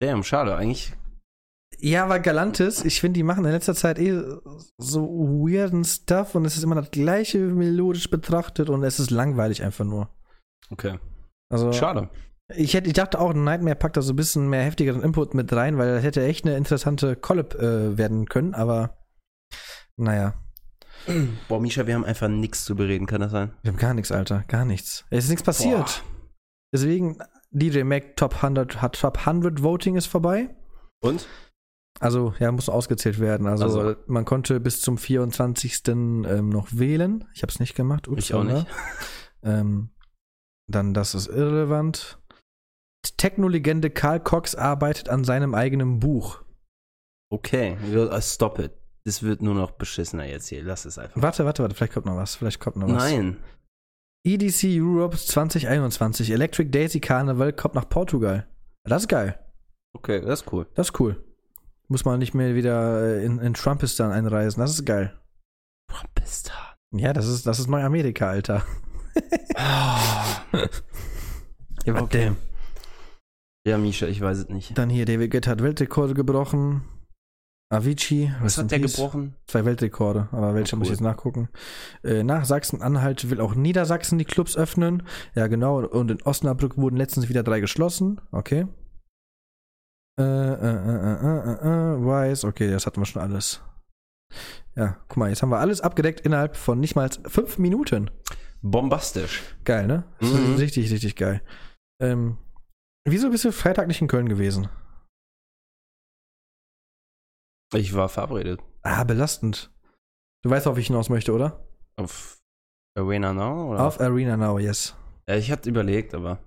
Damn, schade. Eigentlich ja, aber Galantis, ich finde, die machen in letzter Zeit eh so weirden Stuff und es ist immer das gleiche melodisch betrachtet und es ist langweilig einfach nur. Okay. Also, Schade. ich, hätte, ich dachte auch, Nightmare packt da so ein bisschen mehr heftigeren Input mit rein, weil das hätte echt eine interessante Collab äh, werden können, aber naja. Boah, Misha, wir haben einfach nichts zu bereden, kann das sein? Wir haben gar nichts, Alter. Gar nichts. Es ist nichts passiert. Deswegen, DJ Mac Top 100 hat Top 100 Voting ist vorbei. Und? Also, ja, muss ausgezählt werden. Also, Also. man konnte bis zum 24. Ähm, noch wählen. Ich habe es nicht gemacht. Ups, Ich auch nicht. Ähm, Dann, das ist irrelevant. Techno-Legende Karl Cox arbeitet an seinem eigenen Buch. Okay, äh, stop it. Das wird nur noch beschissener jetzt hier. Lass es einfach. Warte, warte, warte, vielleicht kommt noch was. Vielleicht kommt noch was. Nein. EDC Europe 2021, Electric Daisy Carnival kommt nach Portugal. Das ist geil. Okay, das ist cool. Das ist cool. Muss man nicht mehr wieder äh, in, in Trumpistan einreisen. Das ist geil. Trumpistan. Ja, das ist, das ist Neuamerika, Alter. Ja, was Okay. denn? Ja, Misha, ich weiß es nicht. Dann hier, David Guetta hat Weltrekorde gebrochen. Avicii, Was hat der peace. gebrochen? Zwei Weltrekorde, aber welcher Oh, muss ich cool. jetzt nachgucken? Äh, nach Sachsen-Anhalt will auch Niedersachsen die Clubs öffnen. Ja, genau. Und in Osnabrück wurden letztens wieder drei geschlossen. Okay. Äh, äh, äh, äh, äh, äh, weiß. Okay, das hatten wir schon alles. Ja, guck mal, jetzt haben wir alles abgedeckt innerhalb von nicht mal fünf Minuten. Bombastisch. Geil, ne? Mhm. Richtig, richtig geil. Ähm, wieso bist du Freitag nicht in Köln gewesen? Ich war verabredet. Ah, belastend. Du weißt, worauf ich hinaus möchte, oder? Auf Arena Now? Oder? Auf Arena Now, yes. Ja, ich hatte überlegt, aber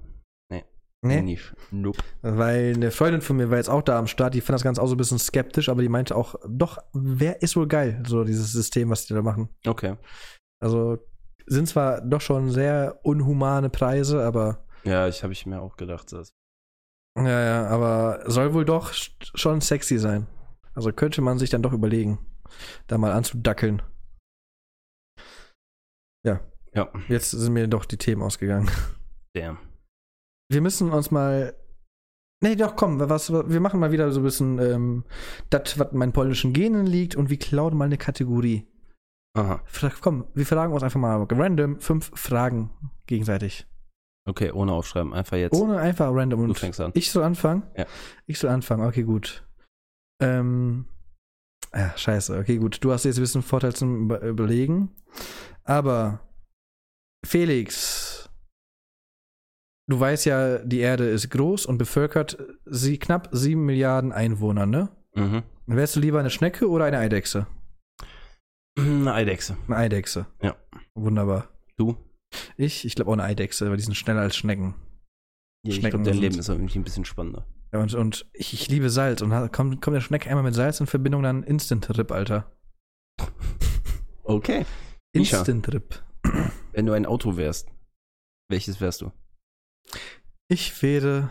Nee, nicht. Nope. weil eine Freundin von mir war jetzt auch da am Start, die fand das Ganze auch so ein bisschen skeptisch, aber die meinte auch, doch, wer ist wohl geil, so dieses System, was die da machen. Okay. Also sind zwar doch schon sehr unhumane Preise, aber Ja, ich habe ich mir auch gedacht. Das. ja, ja, aber soll wohl doch sch- schon sexy sein. Also könnte man sich dann doch überlegen, da mal anzudackeln. Ja, Ja, jetzt sind mir doch die Themen ausgegangen. damn. Wir müssen uns mal. Nee, doch, komm, was, wir machen mal wieder so ein bisschen ähm, das, was in meinen polnischen Genen liegt und wir klauen mal eine Kategorie. Aha. Komm, wir fragen uns einfach mal random fünf Fragen gegenseitig. Okay, ohne aufschreiben. Einfach jetzt. Ohne einfach random. du fängst an. ich soll anfangen? Ja. Ich soll anfangen, okay, gut. Ähm. Ja, scheiße, okay, gut. Du hast jetzt ein bisschen Vorteil zum Über- Überlegen. Aber, Felix, du weißt ja, die Erde ist groß und bevölkert sie knapp sieben Milliarden Einwohner, ne? Mhm. Wärst du lieber eine Schnecke oder eine Eidechse? Eine Eidechse. Eine Eidechse. Ja. Wunderbar. Du? Ich, ich glaube auch eine Eidechse, weil die sind schneller als Schnecken. Ja, ich Schnecken glaube, dein Leben ist irgendwie ein bisschen spannender. Und, und ich, ich liebe Salz. Und kommt, kommt der Schnecke einmal mit Salz in Verbindung, dann Instant-Rip, Alter. Okay. Instant-Rip. Wenn du ein Auto wärst, welches wärst du? Ich wäre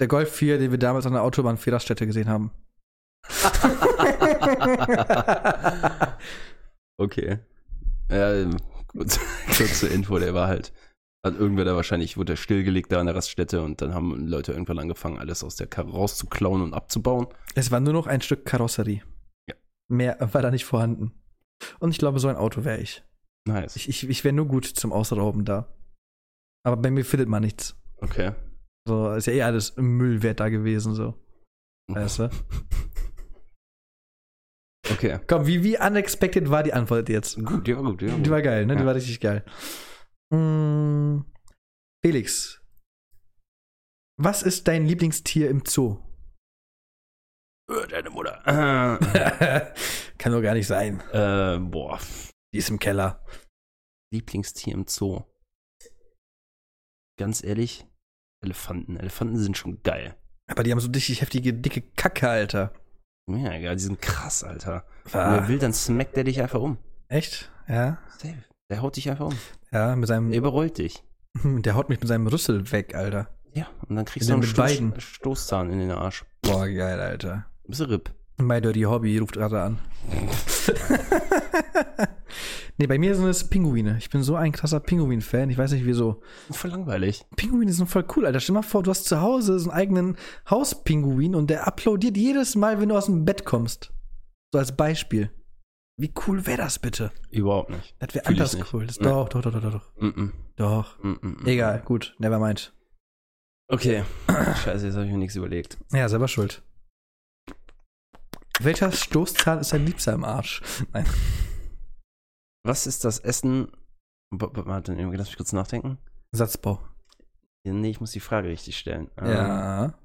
der Golf 4, den wir damals an der Autobahn für Raststätte gesehen haben. okay. Ja, ähm, kurz, kurz zur Info, der war halt. Hat irgendwer da wahrscheinlich, wurde er stillgelegt da an der Raststätte und dann haben Leute irgendwann angefangen, alles aus der Karre rauszuklauen und abzubauen. Es war nur noch ein Stück Karosserie. Ja. Mehr war da nicht vorhanden. Und ich glaube, so ein Auto wäre ich. Nice. Ich, ich, ich wäre nur gut zum Ausrauben da. Aber bei mir findet man nichts. okay. So, ist ja eh alles Müllwert da gewesen, so. Weißt du? Okay. Komm, wie, wie unexpected war die Antwort jetzt? Gut, die war gut. War Die war geil, ne? Die Ja. war richtig geil. Mm, Felix, was ist dein Lieblingstier im Zoo? Äh, Deine Mutter. Äh, Kann doch gar nicht sein. äh, boah. Die ist im Keller. Lieblingstier im Zoo. Ganz ehrlich, Elefanten. Elefanten sind schon geil. Aber die haben so richtig heftige, dicke Kacke, Alter. Ja, ja, die sind krass, Alter. Wenn er will, dann smackt er dich einfach um. echt? Ja. Safe. Der haut dich einfach um. Ja, mit seinem. Er überrollt dich. Der haut mich mit seinem Rüssel weg, Alter. Ja, und dann kriegst du einen beiden. Stoßzahn in den Arsch. Boah, geil, Alter. Bist du RIP. My Dirty Hobby ruft gerade an. nee, bei mir sind es Pinguine. Ich bin so ein krasser Pinguin-Fan. Ich weiß nicht wieso. Voll langweilig. Pinguine sind voll cool, Alter. Stell dir mal vor, du hast zu Hause so einen eigenen Hauspinguin und der applaudiert jedes Mal, wenn du aus dem Bett kommst. So als Beispiel. Wie cool wäre das bitte? Überhaupt nicht. Das wäre anders cool. Das, Nee. Doch, doch, doch, doch, doch, doch. Mm -mm. Doch. Mm -mm. Egal, gut, never mind. Okay. Scheiße, jetzt habe ich mir nichts überlegt. Ja, selber schuld. Welcher Stoßzahn ist dein Liebster im Arsch? Nein. Was ist das Essen? Warte, lass mich kurz nachdenken. Satzbau. Nee, ich muss die Frage richtig stellen. Ähm, Ja.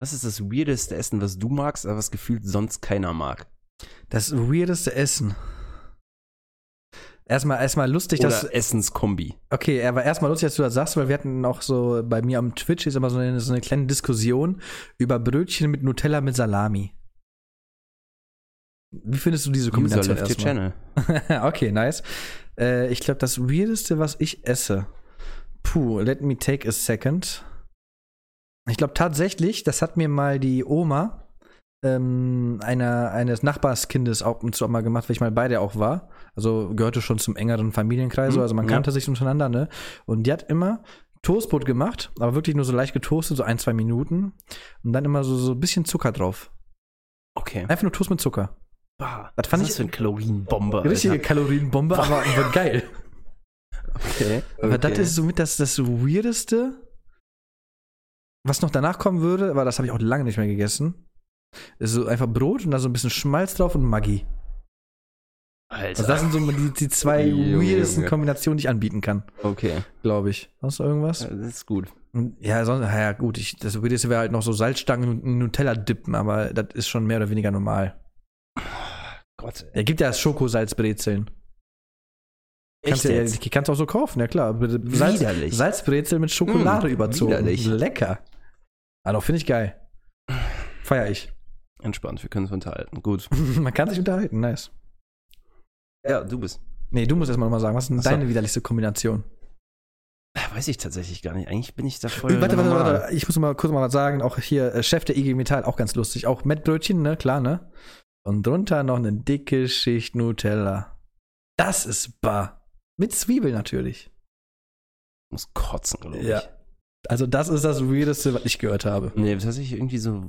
Was ist das weirdeste Essen, was du magst, aber was gefühlt sonst keiner mag? Das weirdeste Essen. Erstmal, erstmal lustig, Oder dass. Essenskombi. Okay, er war erstmal lustig, dass du das sagst, weil wir hatten auch so bei mir am Twitch ist immer so eine, so eine kleine Diskussion über Brötchen mit Nutella mit Salami. Wie findest du diese User Kombination erstmal? channel. okay, nice. Äh, ich glaube, das Weirdeste, was ich esse. Puh, let me take a second. Ich glaube tatsächlich, das hat mir mal die Oma ähm, einer, eines Nachbarskindes auch und zu mal gemacht, weil ich mal bei der auch war. Also gehörte schon zum engeren Familienkreis, Mhm, also man ja. kannte sich untereinander, ne? Und die hat immer Toastbrot gemacht, aber wirklich nur so leicht getoastet, so ein, zwei Minuten. Und dann immer so, so ein bisschen Zucker drauf. Okay. Einfach nur Toast mit Zucker. Bah, Das fand was ich- ist das für eine Kalorienbombe. Alter? Richtige Kalorienbombe, aber, geil. Okay. Aber das okay. ist somit das, das Weirdeste, was noch danach kommen würde, aber das habe ich auch lange nicht mehr gegessen. Ist so einfach Brot und da so ein bisschen Schmalz drauf und Maggi. Alter. Also das sind so die, die zwei Junge, weirdesten Junge. Kombinationen, die ich anbieten kann, okay. glaube ich. Sonst noch irgendwas? Ja, das ist gut. Und Ja, sonst, ja gut, ich, das Weirdeste wäre halt noch so Salzstangen und Nutella dippen, aber das ist schon mehr oder weniger normal. Gott. Er gibt ja Schokosalzbrezeln. Kannst du ja, die kannst du auch so kaufen, ja klar. Salz, Widerlich. Salzbrezel mit Schokolade Mm, überzogen. widerlich. Lecker. Also finde ich geil. Feier ich. Entspannt, wir können uns unterhalten. Gut. Man kann sich unterhalten, nice. Ja, du bist. Nee, du musst erstmal nochmal sagen, was ist denn deine widerlichste Kombination? Äh, Weiß ich tatsächlich gar nicht. Eigentlich bin ich da voll. Äh, warte, warte, warte, ich muss mal kurz mal was sagen. Auch hier, äh, Chef der IG Metall, auch ganz lustig. Auch Mettbrötchen, ne, klar, ne? Und drunter noch eine dicke Schicht Nutella. Das ist bar. Mit Zwiebel natürlich. Ich muss kotzen, glaube ich. Ja. Also, das ist das Weirdeste, was ich gehört habe. Nee, tatsächlich irgendwie so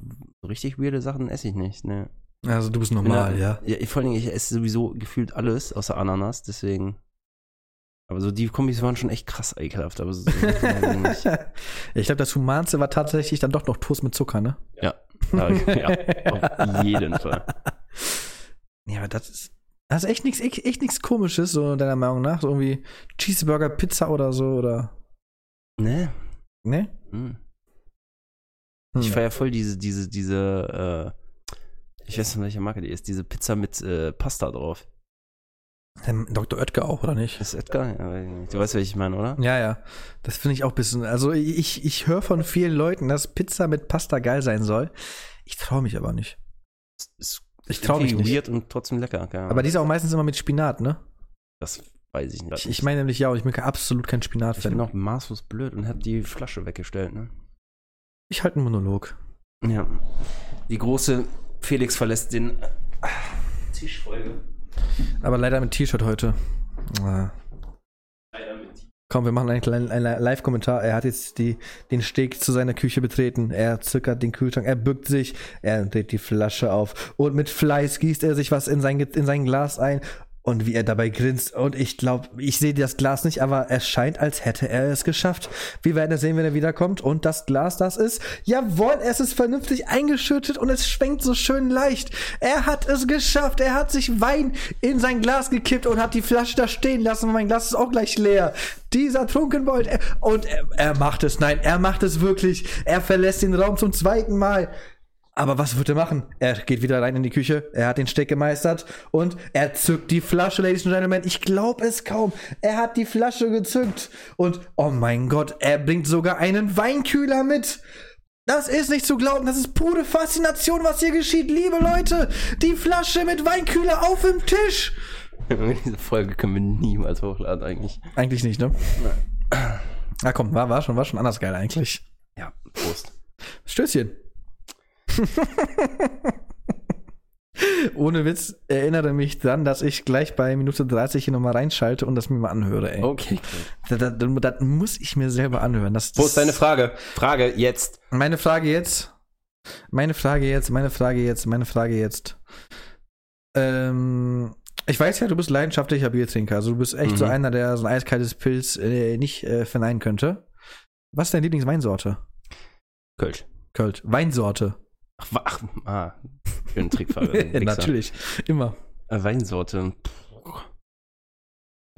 richtig weirde Sachen esse ich nicht. Ne. Also, du bist normal, ja. ja. Vor allen Dingen, ich esse sowieso gefühlt alles außer Ananas, deswegen. Aber so die Kombis waren schon echt krass ekelhaft, aber so, nicht. ich glaube, das Humanste war tatsächlich dann doch noch Toast mit Zucker, ne? Ja, ja, auf jeden Fall. Ja, aber das ist, das ist echt nichts echt, echt nix komisches, so deiner Meinung nach. So irgendwie Cheeseburger, Pizza oder so, oder. Ne? Ne? Hm. Hm. Ich feier voll diese, diese, diese, äh, ich weiß nicht, welche Marke die ist, diese Pizza mit äh, Pasta drauf. Ähm, Dr. Oetker auch, oder nicht? Ist? Ja, weiß ich nicht. du weißt, was ich meine, oder? Ja, ja. Das finde ich auch ein bisschen. Also, ich, ich höre von vielen Leuten, dass Pizza mit Pasta geil sein soll. Ich traue mich aber nicht. Ist, ist Ich trau mich nicht. weird und trotzdem lecker. Ahnung. Aber die ist auch meistens immer mit Spinat, ne? das weiß ich nicht. Ich, ich meine nämlich ja, und ich bin absolut kein ich bin Spinat-Fan. auch maßlos blöd und hab die Flasche weggestellt, ne? Ich halte einen Monolog. Ja. Die große Felix verlässt den ah, Tischfolge. Aber leider mit T-Shirt heute. Ah. Komm, wir machen einen kleinen einen Live-Kommentar. Er hat jetzt die, den Steg zu seiner Küche betreten. Er zückert den Kühlschrank, er bückt sich, er dreht die Flasche auf und mit Fleiß gießt er sich was in sein, in sein Glas ein. Und wie er dabei grinst. Und ich glaube, ich sehe das Glas nicht, aber es scheint, als hätte er es geschafft. Wir werden es sehen, wenn er wiederkommt. Und das Glas, das ist, jawohl, es ist vernünftig eingeschüttet und es schwenkt so schön leicht. Er hat es geschafft. Er hat sich Wein in sein Glas gekippt und hat die Flasche da stehen lassen. Mein Glas ist auch gleich leer. Dieser Trunkenbold. Und er, er macht es. Nein, er macht es wirklich. Er verlässt den Raum zum zweiten Mal. Aber was wird er machen? Er geht wieder rein in die Küche, er hat den Steck gemeistert und er zückt die Flasche, Ladies and Gentlemen. Ich glaube es kaum. Er hat die Flasche gezückt und oh mein Gott, er bringt sogar einen Weinkühler mit. Das ist nicht zu glauben, das ist pure Faszination, was hier geschieht. Liebe Leute, die Flasche mit Weinkühler auf dem Tisch. Diese Folge können wir niemals hochladen, eigentlich. Eigentlich nicht, ne? Na komm, war, war schon, war schon anders geil eigentlich. Ja, Prost. Stößchen. Ohne Witz, erinnere mich dann, dass ich gleich bei Minute 30 hier nochmal reinschalte und das mir mal anhöre, ey. Okay. Das, das, das muss ich mir selber anhören. Das, Wo ist deine Frage? Frage jetzt. Meine Frage jetzt. Meine Frage jetzt, meine Frage jetzt, meine Frage jetzt. Ähm, ich weiß ja, du bist leidenschaftlicher Biertrinker. Also du bist echt Mhm. so einer, der so ein eiskaltes Pilz äh, nicht äh, verneinen könnte. Was ist deine Lieblingsweinsorte? Kölsch. Kölsch. Weinsorte. Ach, ach ah. Schöne Trickfrage. Wichser. Natürlich. Immer. Äh, Weinsorte.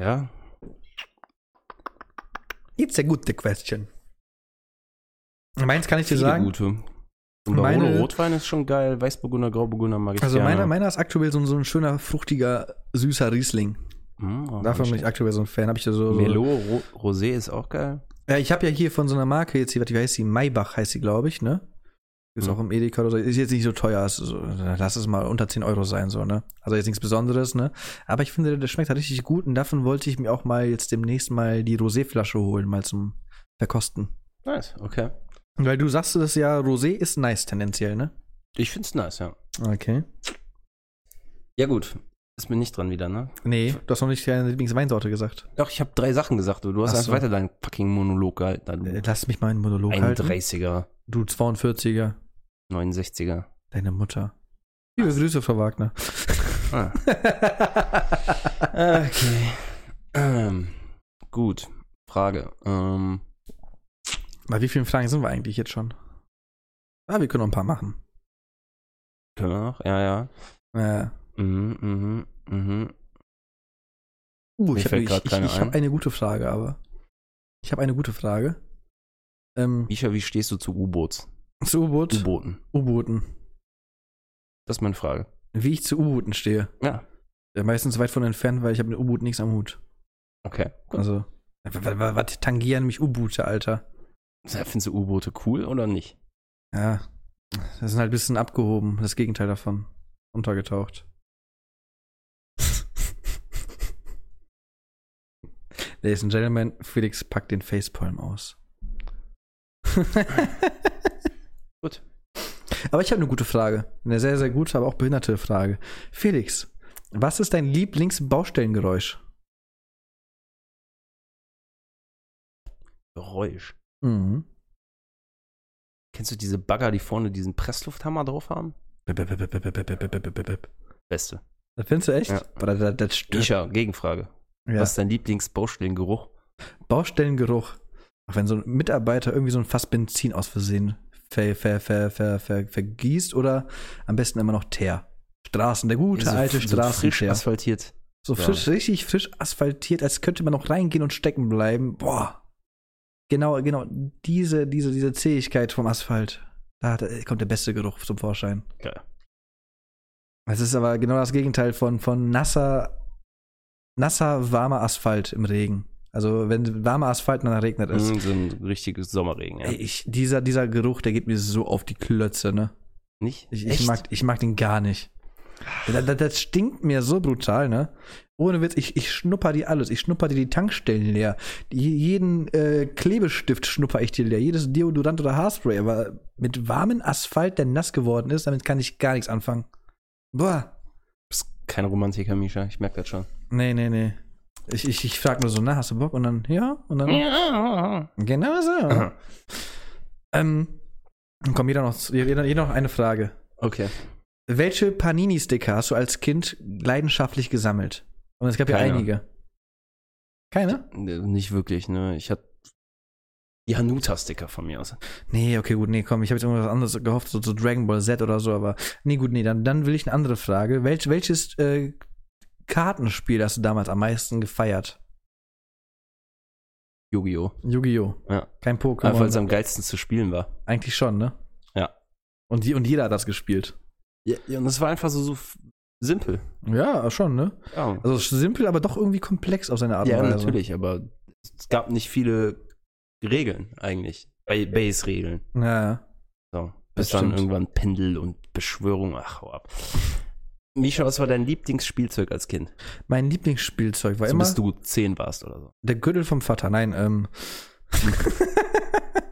Ja. It's a good question. Meins kann ich dir sagen. gute. Und Meine- Rotwein ist schon geil. Weißburgunder, Grauburgunder mag ich Also meiner, meiner ist aktuell so, ein- so ein schöner, fruchtiger, süßer Riesling. Hm, Davon bin ich aktuell so ein Fan. Hab ich da so, so Melo, Ro Rosé ist auch geil. Ja, ich habe ja hier von so einer Marke jetzt, hier, wie heißt die? Maybach heißt sie, glaube ich, ne? Ist Hm. auch im Edeka oder so. Ist jetzt nicht so teuer. Ist so, lass es mal unter 10 Euro sein, so, ne? Also jetzt nichts Besonderes, ne? Aber ich finde, der schmeckt halt richtig gut und davon wollte ich mir auch mal jetzt demnächst mal die Roséflasche holen, mal zum Verkosten. Nice, okay. Weil du sagst das ja, Rosé ist nice tendenziell, ne? Ich find's nice, ja. Okay. Ja, gut. Ist mir nicht dran wieder, ne? Nee, du hast noch nicht deine Lieblingsweinsorte gesagt. Doch, ich habe drei Sachen gesagt. Du, hast Ach einfach so. weiter deinen fucking Monolog gehalten. Äh, Lass mich mal einen Monolog halten. 31er, Du 42er, 69er. deine Mutter. Liebe Grüße, Frau Wagner. Ah. Okay. Ähm, gut. Frage. Ähm, Bei wie vielen Fragen sind wir eigentlich jetzt schon? Ah, wir können noch ein paar machen. können wir noch? Ja, ja. Ja. Mhm, mhm, mhm. Uh, ich habe ich, ich, ich hab ein. eine gute Frage, aber. Ich habe eine gute Frage. Ähm, Misha, wie stehst du zu U-Boots? Zu U-Boot. U-Booten. U-Booten. Das ist meine Frage. Wie ich zu U-Booten stehe. Ja. Ja, meistens weit von entfernt, weil ich habe mit U-Boot nichts am Hut. Okay. Gut. Also, was, tangieren mich U-Boote, Alter? Findest du U-Boote cool oder nicht? Ja, das sind halt ein bisschen abgehoben, das Gegenteil davon. Untergetaucht. Ladies and Gentlemen, Felix packt den Facepalm aus. Gut. Aber ich habe eine gute Frage. Eine sehr, sehr gute, aber auch behinderte Frage. Felix, was ist dein Lieblingsbaustellengeräusch? Geräusch. Mhm. Kennst du diese Bagger, die vorne diesen Presslufthammer drauf haben? Beste. Das findest du echt? Ja. Das, das Isha, Gegenfrage. Ja. Was ist dein Lieblingsbaustellengeruch? Baustellengeruch. Auch wenn so ein Mitarbeiter irgendwie so ein Fass Benzin aus Versehen ver, ver, ver, ver, ver, vergießt oder am besten immer noch Teer. Straßen, der gute so, alte so frisch Straßenteer. asphaltiert. So Ja. frisch, richtig frisch asphaltiert, als könnte man noch reingehen und stecken bleiben. Boah. Genau, genau, diese, diese, diese Zähigkeit vom Asphalt. Da äh, kommt der beste Geruch zum Vorschein. Geil. Es ist aber genau das Gegenteil von, von nasser, nasser, warmer Asphalt im Regen. Also, wenn warmer Asphalt und dann regnet es. Mm, so ein richtiges Sommerregen, ja. Ey, ich, dieser, dieser Geruch, der geht mir so auf die Klötze, ne? Nicht? Ich, ich, mag, ich mag den gar nicht. Das, das, das stinkt mir so brutal, ne? Ohne Witz, ich, ich schnupper die alles. Ich schnupper dir die Tankstellen leer. Die, jeden äh, Klebestift schnupper ich dir leer. Jedes Deodorant oder Haarspray. Aber mit warmem Asphalt, der nass geworden ist, damit kann ich gar nichts anfangen. Boah. Du bist kein Romantiker, Misha. Ich merke das schon. Nee, nee, nee. Ich, ich, ich frag nur so, na, hast du Bock? Und dann, ja. Und dann, Ja. genau so. ähm, dann kommt jeder noch, jeder, jeder noch eine Frage. Okay. Welche Panini-Sticker hast du als Kind leidenschaftlich gesammelt? Und es gab ja Keine. einige. Keine? Nee, Nicht wirklich, ne? Ich hatte die Hanuta-Sticker von mir aus. Nee, okay, gut, nee, komm, ich habe jetzt irgendwas anderes gehofft, so, so Dragon Ball Z oder so, aber nee, gut, nee, dann, dann will ich eine andere Frage. Welch, welches äh, Kartenspiel hast du damals am meisten gefeiert? Yu-Gi-Oh! Yu-Gi-Oh! Ja. Kein Einfach weil es Pokémon. am geilsten zu spielen war. Eigentlich schon, ne? Ja. Und, die, und jeder hat das gespielt. Ja, ja und es war einfach so, so simpel. Ja, schon, ne? Ja, Also simpel, aber doch irgendwie komplex auf seine Art ja und Weise. natürlich, aber es gab nicht viele Regeln eigentlich. Ba- Base-Regeln. Ja, So. Das Bis dann stimmt. irgendwann Pendel und Beschwörung. Ach, hau ab. Misha, was war dein Lieblingsspielzeug als Kind? mein Lieblingsspielzeug war So immer bis du zehn warst oder so. der Gürtel vom Vater. Nein, ähm,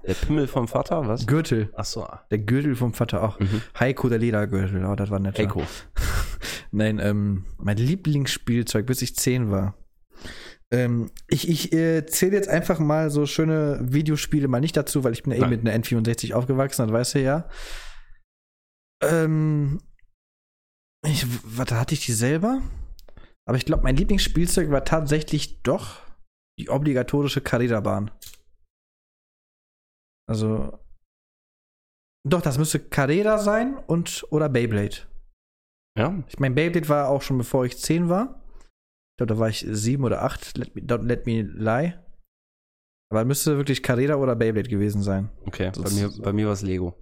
Der Pimmel vom Vater, was? Gürtel. Ach so. Der Gürtel vom Vater auch. Mhm. Heiko, der Ledergürtel. Oh, das war nett. Heiko. Nein, ähm, mein Lieblingsspielzeug, bis ich zehn war. Ähm, ich ich äh, zähle jetzt einfach mal so schöne Videospiele mal nicht dazu, weil ich bin ja eh mit einer N64 aufgewachsen, das weißt du ja. Ähm, ich, warte, hatte ich die selber? Aber ich glaube, mein Lieblingsspielzeug war tatsächlich doch die obligatorische Carrera-Bahn. Also, doch, das müsste Carrera sein und oder Beyblade. Ja, Ich meine, Beyblade war auch schon bevor ich 10 war. Ich glaube, da war ich sieben oder acht. Let me, don't let me lie. Aber müsste wirklich Carrera oder Beyblade gewesen sein. okay. Das Bei mir, bei mir war es Lego.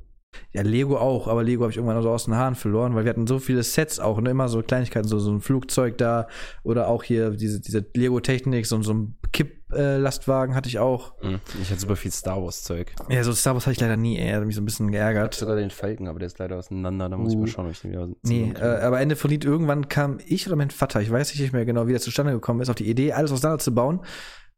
Ja, Lego auch, aber Lego habe ich irgendwann so aus den Haaren verloren, weil wir hatten so viele Sets auch, ne? Immer so Kleinigkeiten, so, so ein Flugzeug da oder auch hier diese, diese Lego-Technik, so, so ein Kipplastwagen hatte ich auch. Hm, Ich hatte super viel Star Wars-Zeug. Ja, so Star Wars hatte ich leider nie, ey. Hat mich so ein bisschen Ich geärgert. sogar den Falken, aber der ist leider auseinander. Da muss ich Uh. mal schauen, ob ich den wieder Nee, äh, aber Ende von Lied irgendwann kam ich oder mein Vater, ich weiß nicht mehr genau, wie das zustande gekommen ist, auf die Idee, alles auseinanderzubauen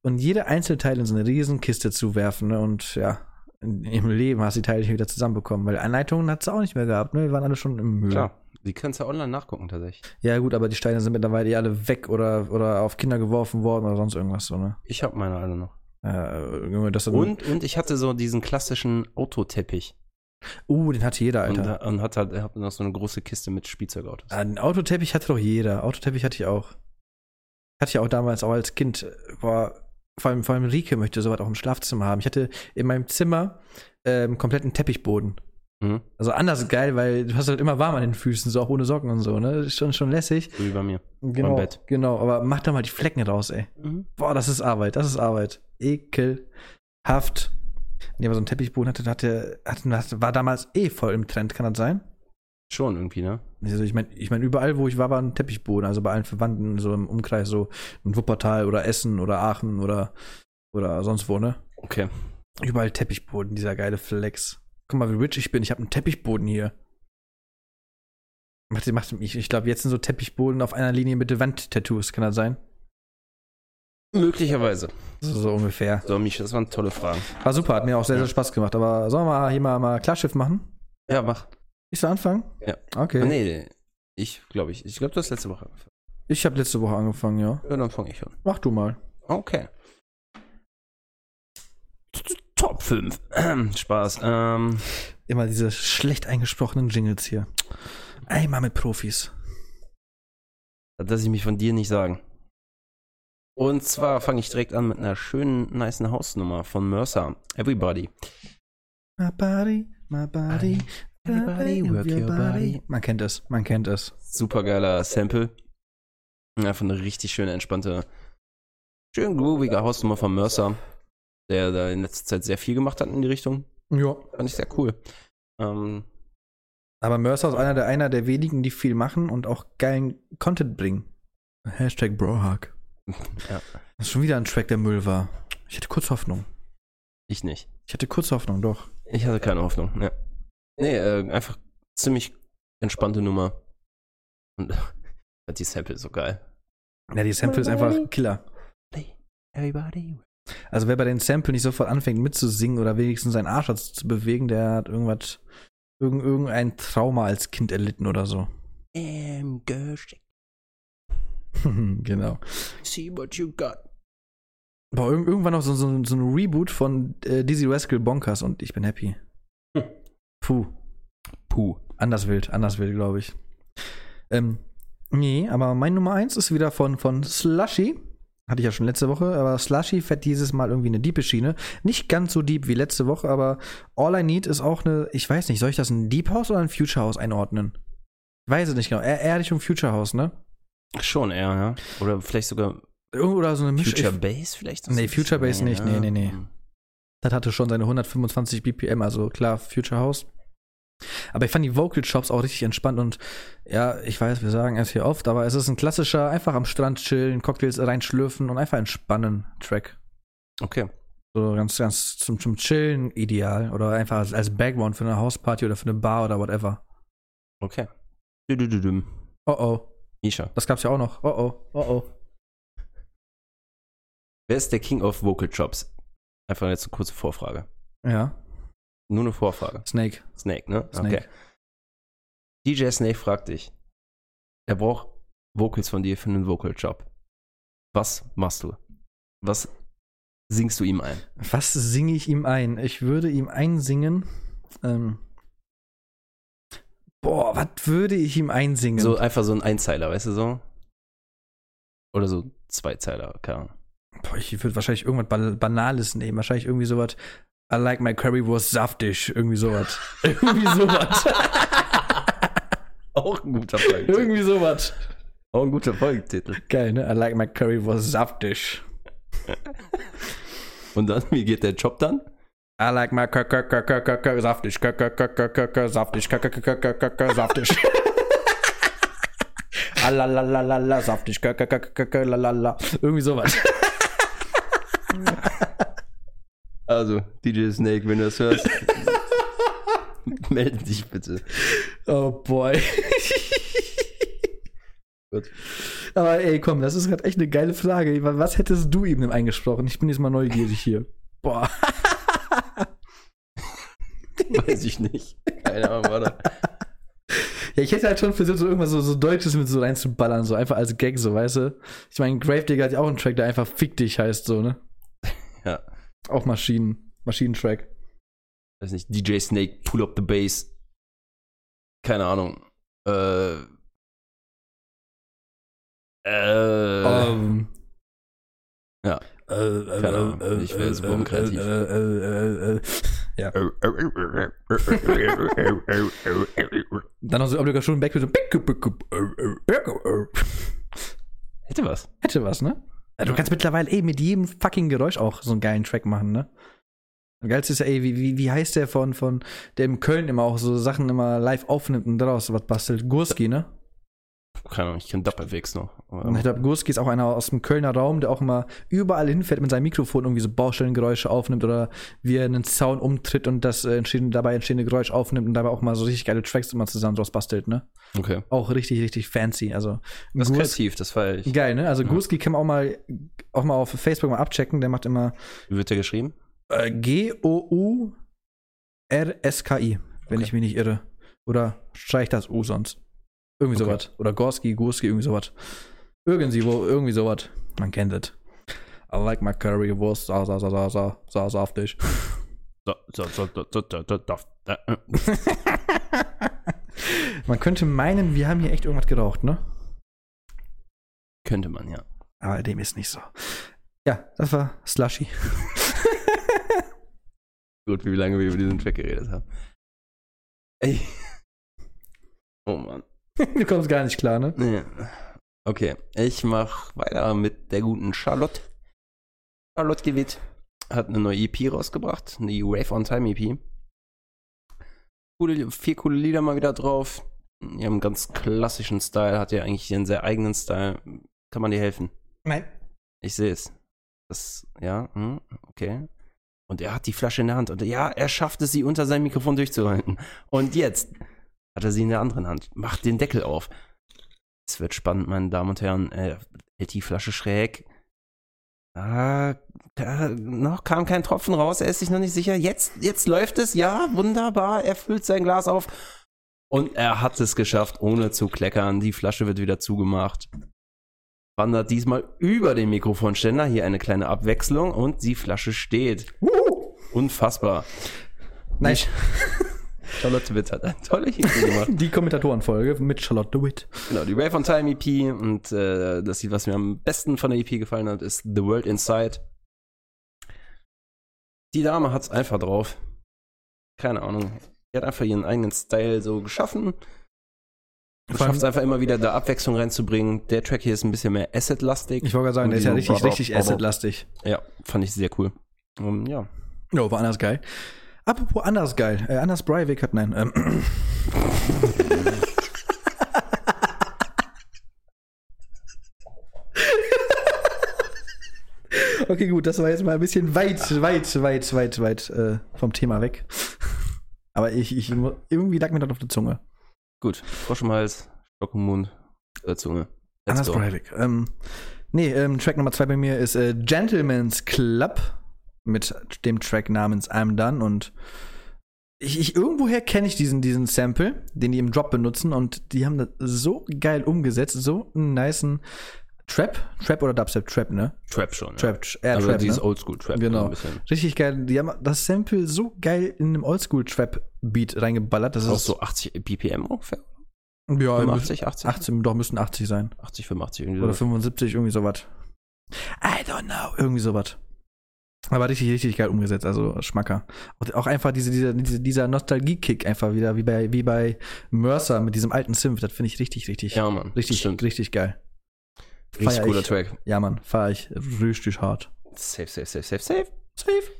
und jede einzelne Teil in so eine Riesenkiste zu werfen. Ne? Und ja, im Leben hast du die Teile nicht wieder zusammenbekommen, weil Anleitungen hat es auch nicht mehr gehabt. Ne? Wir waren alle schon im Müll. Klar, die kannst du online nachgucken tatsächlich. Ja, gut, aber die Steine sind mittlerweile alle weg oder, oder auf Kinder geworfen worden oder sonst irgendwas so, ne? Ich habe meine alle noch. Äh, das Und, und ich hatte so diesen klassischen Autoteppich. Uh, den hatte jeder, Und, Alter. und hat halt hab noch so eine große Kiste mit Spielzeugautos. Ah, Einen Autoteppich hatte doch jeder. Autoteppich hatte ich auch. Hatte ich auch damals auch als Kind. Boah, vor allem, vor allem Rike möchte sowas auch im Schlafzimmer haben. Ich hatte in meinem Zimmer ähm, kompletten Teppichboden. Mhm. Also anders geil, weil du hast halt immer warm an den Füßen, so auch ohne Socken und so, ne? Ist schon, schon lässig. So wie bei mir. Genau, Bett. genau, aber mach da mal die Flecken raus, ey. Boah, das ist Arbeit, das ist Arbeit. Ekelhaft. Nee, aber so ein Teppichboden hatte, hatte, hatte, war damals eh voll im Trend, kann das sein? Schon irgendwie, ne? Also ich meine, ich mein, überall, wo ich war, war ein Teppichboden, also bei allen Verwandten, so im Umkreis, so in Wuppertal oder Essen oder Aachen oder, oder sonst wo, ne? Okay. Überall Teppichboden, dieser geile Flex. Guck mal, wie rich ich bin, ich habe einen Teppichboden hier. Macht, macht, ich ich glaube, jetzt sind so Teppichboden auf einer Linie mit Wandtattoos, kann das sein? Möglicherweise. So, so ungefähr. So, Misha, das waren tolle Fragen. War super, hat mir auch sehr, sehr Spaß gemacht. Aber sollen wir mal hier mal, mal Klarschiff machen? Ja, mach. Ich soll anfangen? Ja. Okay. Ah, Nee, ich glaube ich. Ich glaube, du hast letzte Woche angefangen. Ich habe letzte Woche angefangen, ja. Ja, dann fange ich an. Mach du mal. Okay. Top 5. Spaß. Ähm, Immer diese schlecht eingesprochenen Jingles hier. Einmal mit Profis. das lasse ich mich von dir nicht sagen. Und zwar fange ich direkt an mit einer schönen, nice Hausnummer von Mercer. Everybody. My body, my body, Everybody work your body. Man kennt es, man kennt es. Supergeiler Sample. Einfach eine richtig schöne, entspannte, schön groovige Hausnummer von Mercer, der da in letzter Zeit sehr viel gemacht hat in die Richtung. Ja. Fand ich sehr cool. Ähm, Aber Mercer ist einer der, einer der wenigen, die viel machen und auch geilen Content bringen. Hashtag Brohug. ja, Das ist schon wieder ein Track, der Müll war. Ich hatte kurz Hoffnung. ich nicht. Ich hatte kurz Hoffnung, doch. Ich hatte keine Hoffnung. Ja. Nee, äh, einfach ziemlich entspannte Nummer. Und die Sample ist so geil. Ja, die Sample ist einfach Killer. Everybody. Also wer bei den Sample nicht sofort anfängt mitzusingen oder wenigstens seinen Arsch zu bewegen, der hat irgendwas, irgend, irgendein Trauma als Kind erlitten oder so. I'm ghost. genau. See what you got. Aber irg irgendwann noch so, so, so ein Reboot von äh, Dizzy Rascal Bonkers und ich bin happy. Puh, Puh. anders wild, anders wild, glaube ich. Ähm, nee, aber mein Nummer eins ist wieder von, von Slushy. Hatte ich ja schon letzte Woche, aber Slushy fährt dieses Mal irgendwie eine diepe Schiene. Nicht ganz so deep wie letzte Woche, aber All I Need ist auch eine, ich weiß nicht, soll ich das ein Deep House oder ein Future House einordnen? Ich weiß es nicht genau. Eher, eher Richtung Future House, ne? Schon eher, ja. Oder vielleicht sogar Oder so eine Misch Future Bass vielleicht? Nee, Future Bass nicht. Nee, nee, nee. Hm. Das hatte schon seine 125 BPM, also klar, Future House. Aber ich fand die Vocal Chops auch richtig entspannt und ja, ich weiß, wir sagen es hier oft, aber es ist ein klassischer, einfach am Strand chillen, Cocktails reinschlürfen und einfach entspannen Track. Okay. So ganz, ganz zum, zum Chillen ideal oder einfach als, als Background für eine Hausparty oder für eine Bar oder whatever. Okay. Düdüdüdüm. Oh oh, Misha. das gab's ja auch noch. Oh oh, oh oh. Wer ist der King of Vocal Chops? Einfach jetzt eine kurze Vorfrage. Ja, Nur eine Vorfrage. Snake. Snake, ne? Snake. Okay. DJ Snake fragt dich. Er braucht Vocals von dir für einen Vocal Job. Was machst du? Was singst du ihm ein? Was singe ich ihm ein? Ich würde ihm einsingen. Ähm, boah, was würde ich ihm einsingen? So einfach so ein Einzeiler, weißt du so? Oder so Zweizeiler, keine Ahnung. Boah, ich würde wahrscheinlich irgendwas Ban- Banales nehmen. Wahrscheinlich irgendwie sowas. I like my currywurst saftig. Irgendwie sowas. irgendwie sowas. Auch ein guter Folgentitel. irgendwie sowas. Auch ein guter Folgentitel. Geil, ne? I like my currywurst saftig. Und dann, wie geht der Job dann? I like my k k k k k k saftig, k k k k k k saftig, k k k k k k saftig. Alalalala, saftig, k k k k k lalala. Irgendwie sowas. Also, DJ Snake, wenn du das hörst, melde dich bitte. Oh boy. Gut. Aber ey, komm, das ist gerade echt eine geile Frage. Was hättest du ihm denn eingesprochen? Ich bin jetzt mal neugierig hier. Boah. Weiß ich nicht. Keine Ahnung, warte. Ja, ich hätte halt schon versucht, so irgendwas so, so Deutsches mit so reinzuballern, so einfach als Gag, so, weißt du? Ich meine, Gravedigger hat ja auch einen Track, der einfach Fick dich heißt, so, ne? Ja. Auch Maschinen, Maschinentrack. Weiß nicht, DJ Snake, Pull Up the Bass. Keine Ahnung. Äh. Äh. Ähm. Ja. Äh, äh, Keine Ahnung, äh, ich will jetzt äh, unkreativ. Äh, äh, äh, äh, ja. Dann noch so obligationen Back mit so Hätte was. Hätte was, ne? Du kannst mittlerweile eh mit jedem fucking Geräusch auch so einen geilen Track machen, ne? Das Geilste ist ja, ey, wie, wie, wie heißt der von, von, der in Köln immer auch so Sachen immer live aufnimmt und daraus was bastelt? Gurski, ne? Keine Ahnung, ich kenne Doppelwegs noch. Ich glaube, Gurski ist auch einer aus dem Kölner Raum, der auch immer überall hinfährt mit seinem Mikrofon irgendwie so Baustellengeräusche aufnimmt oder wie er einen Sound umtritt und das äh, dabei entstehende Geräusch aufnimmt und dabei auch mal so richtig geile Tracks immer zusammen draus bastelt, ne? Okay. Auch richtig, richtig fancy. Also Das ist Gurs- kreativ, das feiere ich. geil, ne? Also Ja. Gurski kann man auch mal auch mal auf Facebook mal abchecken, der macht immer Wie wird der geschrieben? äh, G-O-U-R-S-K-I, wenn Okay. ich mich nicht irre. Oder streich das U sonst. Irgendwie Okay. sowas. Oder Gorski, Gurski, irgendwie sowas. Irgendwie wo, irgendwie sowas. Man kennt es. I like my curry Wurst, sa, sa, sa, sa, sa, sa, saftig. So, so, so, so, so, so, so, so, Man könnte meinen, wir haben hier echt irgendwas geraucht, ne? Könnte man, ja. Aber dem ist nicht so. Ja, das war Slushy. Gut, wie lange wir über diesen Track geredet haben. Ey. Oh Mann. Du kommst gar nicht klar, ne? Nee. Okay, ich mach weiter mit der guten Charlotte. Charlotte Gewitt hat eine neue EP rausgebracht, eine Wave on Time EP. Coole, vier coole Lieder mal wieder drauf. Die haben einen ganz klassischen Style, hat ja eigentlich ihren sehr eigenen Style. Kann man dir helfen? Nein. Ich sehe es. Das, ja, hm, okay. Und er hat die Flasche in der Hand und ja, er schafft es, sie unter seinem Mikrofon durchzuhalten. Und jetzt hat er sie in der anderen Hand. Macht den Deckel auf. Es wird spannend, meine Damen und Herren. Er hält die Flasche schräg. Ah, da, noch kam kein Tropfen raus, er ist sich noch nicht sicher. Jetzt, jetzt läuft es, ja, wunderbar. Er füllt sein Glas auf. Und er hat es geschafft, ohne zu kleckern. Die Flasche wird wieder zugemacht wandert diesmal über den Mikrofonständer. Hier eine kleine Abwechslung und die Flasche steht. Unfassbar. nice. Charlotte Witt hat eine tolle Idee gemacht. Die Kommentatorenfolge mit Charlotte Witt. genau, die Wave on Time EP und äh, das Lied, was mir am besten von der EP gefallen hat, ist The World Inside. Die Dame hat's einfach drauf. Keine Ahnung. Die hat einfach ihren eigenen Style so geschaffen. Schafft es einfach immer wieder, da Abwechslung reinzubringen. Der Track hier ist ein bisschen mehr Asset-lastig. Ich wollte gerade sagen, der ist ja richtig, richtig Acid-lastig. Ja, fand ich sehr cool. Um, ja. Jo, war anders geil. Apropos anders geil. Äh, Anders Breivik hat, nein, ähm, Okay, gut, das war jetzt mal ein bisschen weit, weit, weit, weit, weit äh, vom Thema weg. Aber ich, ich, irgendwie lag mir das auf der Zunge. Gut, Frosch im Hals, Stock im Mund, äh, Zunge. Let's Anders. Breivik. Ähm, nee, ähm, Track Nummer zwei bei mir ist äh, Gentleman's Club mit dem Track namens I'm Done und ich, ich irgendwoher kenne ich diesen, diesen Sample, den die im Drop benutzen und die haben das so geil umgesetzt, so einen nicen Trap, Trap oder Dubstep, Trap, ne? Trap schon. Trap, Ja. Also Trap, dieses ne? Oldschool-Trap. Genau. so Ein bisschen. Richtig geil. Die haben das Sample so geil in einem Oldschool-Trap-Beat reingeballert. Das Auch ist so 80 BPM ungefähr. ja, 85, 80? 18, doch müssten 80 sein. 80, 85 irgendwie. Oder so. 75, irgendwie sowas. I don't know. Irgendwie sowas. Aber richtig, richtig geil umgesetzt, also Schmacker. Und auch einfach diese, dieser, diese, dieser Nostalgie-Kick einfach wieder, wie bei, wie bei Mercer mit diesem alten Synth. Das finde ich richtig, richtig, Ja, Mann. richtig, Stimmt. richtig geil. Richtig feier cooler ich. Track. Ja, Mann, fahre ich richtig hart. Safe, safe, safe, safe, safe. Safe.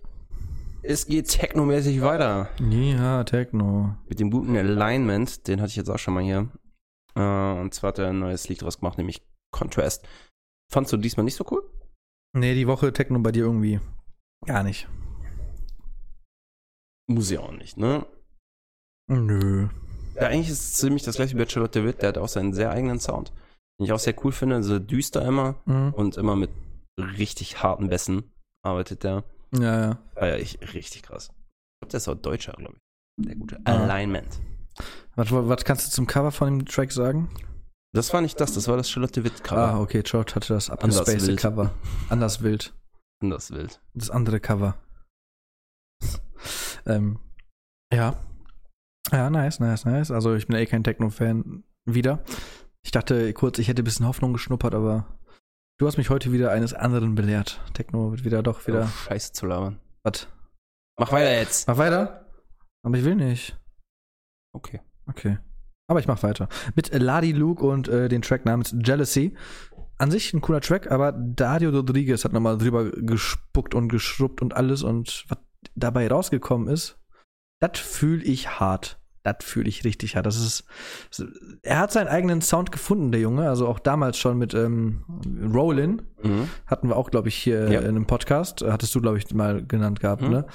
es geht technomäßig weiter. Ja, Techno. Mit dem guten Alignment, den hatte ich jetzt auch schon mal hier. Äh, und zwar hat er ein neues Lied draus gemacht, nämlich Contrast. Fandst du diesmal nicht so cool? Nee, die Woche Techno bei dir irgendwie gar nicht. Muss ja auch nicht, ne? Nö. Ja, eigentlich ist es ziemlich das gleiche wie bei Charlotte Witt. Der hat auch seinen sehr eigenen Sound. Den ich auch sehr cool finde. So düster immer Mhm. und immer mit richtig harten Bässen arbeitet der. Ja, ja. Feier ich richtig krass. Ich glaube, der ist auch Deutscher, glaube ich. Der gute Ah. Alignment. Was, was kannst du zum Cover von dem Track sagen? Das war nicht das, das war das Charlotte Witt-Cover. Ah, okay, George hatte das abgespacede. Cover. Anders wild. Anders wild. Das andere Cover. ähm, ja. Ja, nice, nice, nice. Also ich bin eh kein Techno-Fan wieder. Ich dachte kurz, ich hätte ein bisschen Hoffnung geschnuppert, aber du hast mich heute wieder eines anderen belehrt. Techno wird wieder doch wieder. Oh, Scheiße zu labern. Was? Mach weiter jetzt. Mach weiter? Aber ich will nicht. Okay. Okay. Aber ich mach weiter. Mit Ladi Luke und äh, den Track namens Jealousy. An sich ein cooler Track, aber Dario Rodriguez hat nochmal drüber gespuckt und geschrubbt und alles und was dabei rausgekommen ist, das fühle ich hart. Das fühle ich richtig hart. Das ist, er hat seinen eigenen Sound gefunden, der Junge. Also auch damals schon mit ähm, Rollin Mhm. hatten wir auch, glaube ich, hier Ja. in einem Podcast. Hattest du, glaube ich, mal genannt gehabt, Mhm. ne?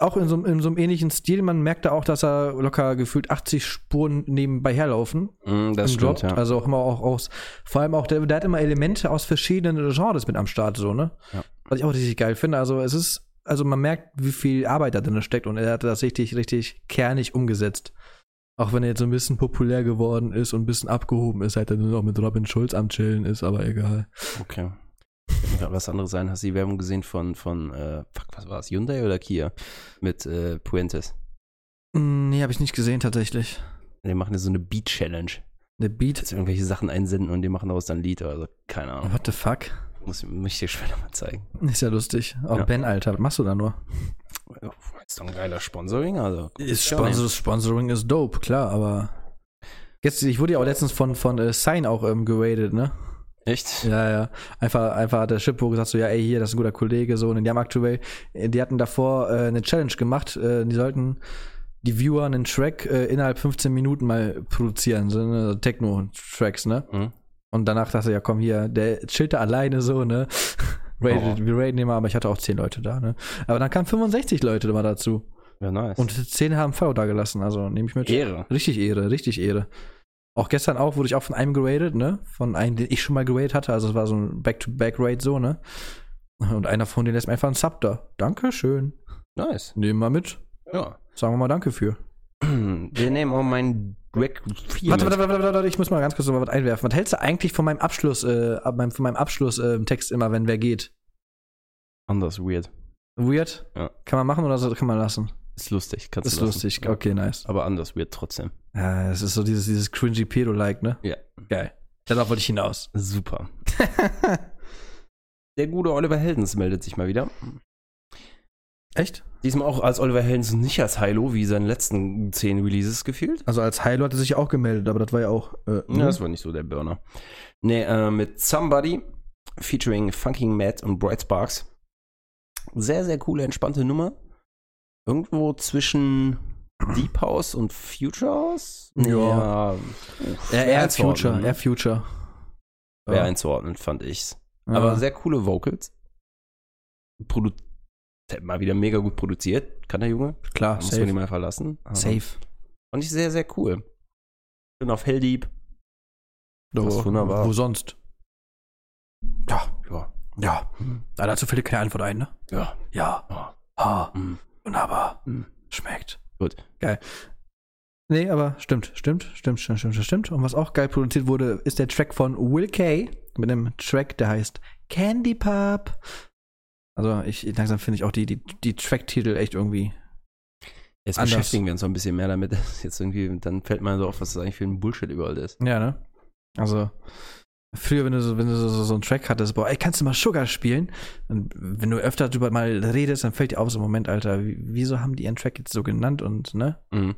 Auch in so, in so einem ähnlichen Stil. Man merkt da auch, dass er locker gefühlt 80 Spuren nebenbei herlaufen. Mhm, das im stimmt, Drop. ja. Also auch immer auch aus, vor allem auch, der, der hat immer Elemente aus verschiedenen Genres mit am Start, so, ne? Ja. Was ich auch richtig geil finde. Also es ist, also man merkt, wie viel Arbeit da drin steckt und er hat das richtig, richtig kernig umgesetzt. Auch wenn er jetzt so ein bisschen populär geworden ist und ein bisschen abgehoben ist, halt er nur noch mit Robin Schulz am Chillen ist, aber egal. Okay. Was anderes sein. Hast du die Werbung gesehen von, von äh, fuck, was war es? Hyundai oder Kia? Mit äh, Puentes. Mm, Nee, habe ich nicht gesehen tatsächlich. Die machen ja so eine Beat-Challenge. Der Beat. Dass sie irgendwelche Sachen einsenden und die machen daraus dann ein Lied oder so. Keine Ahnung. What the fuck? Muss, muss ich dir später mal zeigen. Ist ja lustig. Auch Ja. Ben, Alter, was machst du da nur? Ja, Ist doch ein geiler Sponsoring. Also, Ist Sponsor, Sponsoring ist dope, klar, aber. Jetzt, ich wurde ja auch letztens von, von äh, Sign auch ähm, geradet, ne? Echt? Ja, ja. Einfach, einfach hat der Shippo gesagt, so, ja, ey, hier, das ist ein guter Kollege, so, und die haben aktuell, äh, die hatten davor äh, eine Challenge gemacht, äh, die sollten die Viewer einen Track äh, innerhalb 15 Minuten mal produzieren, so ne, Techno-Tracks, ne? Mhm. Und danach dachte ich, ja, komm hier, der chillt da alleine so, ne? Rated, Oh. Wir raten immer, aber ich hatte auch 10 Leute da, ne? Aber dann kamen 65 Leute mal dazu. Ja, nice. Und 10 haben Follow da gelassen, also nehme ich mit. Ehre. Richtig Ehre, richtig Ehre. Auch gestern auch wurde ich auch von einem geradet, ne? Von einem, den ich schon mal geradet hatte. Also es war so ein Back-to-Back-Rate so, ne? Und einer von denen lässt mir einfach einen Sub da. Dankeschön. Nice. Nehmen wir mit. Ja. Sagen wir mal Danke für. Wir nehmen auch meinen Drag 4 Warte, warte, warte, warte, warte, ich muss mal ganz kurz noch mal was einwerfen. Was hältst du eigentlich von meinem Abschluss, äh, von meinem Abschlusstext äh, Text immer, wenn wer geht? Anders weird. Weird? Ja. Kann man machen oder kann man lassen? Ist lustig. Kannst Ist du lassen. lustig. Okay, nice. Aber anders weird trotzdem. Ja, es ist so dieses, dieses cringy Pedo-like, ne? Ja. Geil. Darauf wollte ich hinaus. Super. Der gute Oliver Heldens meldet sich mal wieder. Echt? Diesmal auch als Oliver Heldens, nicht als Hilo, wie seine letzten zehn Releases gefühlt. Also als Hilo hat er sich auch gemeldet, aber das war ja auch. Äh, Ja, das war nicht so der Burner. Nee, äh, mit Somebody featuring Funking Matt und Bright Sparks. Sehr, sehr coole, entspannte Nummer. Irgendwo zwischen Deep House und Future House? Ja. uff, eher, eher Future, ne? eher Future. Schwer Ja. einzuordnen, fand ich's. Ja. Aber sehr coole Vocals. Produ mal wieder mega gut produziert, kann der Junge. klar, Da muss man ihn safe. mal verlassen. Aber Safe. Fand ich sehr, sehr cool. Bin auf Helldeep. Doch, Das ist wunderbar. Wo sonst? Ja, Ja. ja. Da dazu fällt dir keine Antwort ein, ne? Ja. Ja. ja. Ah, Mm. wunderbar. Mm. Schmeckt. Gut. Nee, aber stimmt, stimmt, stimmt, stimmt, stimmt, stimmt. Und was auch geil produziert wurde, ist der Track von Will Kay mit einem Track, der heißt Candy Pop. Also ich langsam finde ich auch die, die, die Track-Titel echt irgendwie. Jetzt Anders. beschäftigen wir uns noch ein bisschen mehr damit. Jetzt irgendwie, dann fällt mir so auf, was das eigentlich für ein Bullshit überall ist. Ja, ne? Also, früher, wenn du so, wenn du so, so, einen Track hattest, boah, ey, kannst du mal Sugar spielen? Und wenn du öfter drüber mal redest, dann fällt dir auf, so Moment, Alter, wie- wieso haben die ihren Track jetzt so genannt und, ne? Mhm.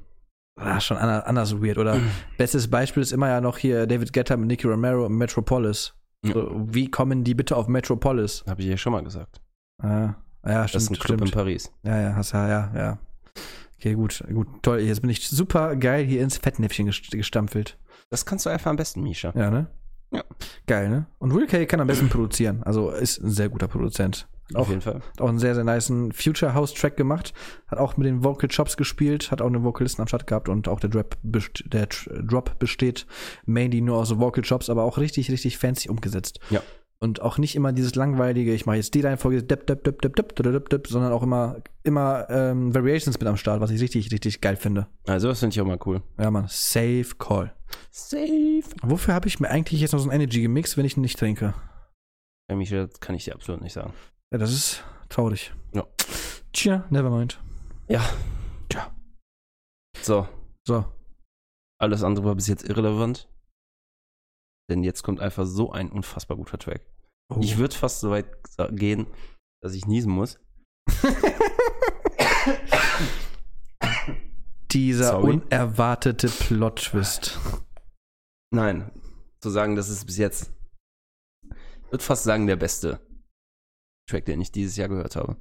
Ah, schon anders, anders weird. Oder bestes Beispiel ist immer ja noch hier David Guetta mit Nicky Romero und Metropolis. Ja. So, wie kommen die bitte auf Metropolis? Habe ich ja schon mal gesagt. Ah, Ja, Das ist ein Club in Paris. Ja, ja, hast ja, ja, ja. Okay, gut, gut, toll. Jetzt bin ich super geil hier ins Fettnäpfchen gest- gestampfelt. Das kannst du einfach am besten, Misha. Ja, ne? Ja. Geil, ne? Und Will Kay kann am besten produzieren. Also ist ein sehr guter Produzent. Auf Auch, jeden Fall. hat auch einen sehr, sehr niceen Future House Track gemacht. Hat auch mit den Vocal Chops gespielt. Hat auch einen Vokalisten am Start gehabt. Und auch der Drop, der Drop besteht mainly nur aus Vocal Chops, aber auch richtig, richtig fancy umgesetzt. Ja. Und auch nicht immer dieses langweilige, ich mache jetzt die Reihenfolge, dip, dip, dip, dip, dip, dip, dip, dip, sondern auch immer, immer ähm, Variations mit am Start, was ich richtig, richtig geil finde. Also, das finde ich auch mal cool. Ja, Mann. Safe Call. Safe. Wofür habe ich mir eigentlich jetzt noch so ein Energy gemixt, wenn ich ihn nicht trinke? Misha, das kann ich dir absolut nicht sagen. Ja, das ist traurig. Ja. Tja, nevermind. Ja. Tja. So, So. alles andere war bis jetzt irrelevant. Denn jetzt kommt einfach so ein unfassbar guter Track. Oh. Ich würde fast so weit gehen, dass ich niesen muss. Dieser Sorry. unerwartete Plot-Twist. Nein, zu sagen, das ist bis jetzt, ich würde fast sagen, der beste Track, den ich dieses Jahr gehört habe.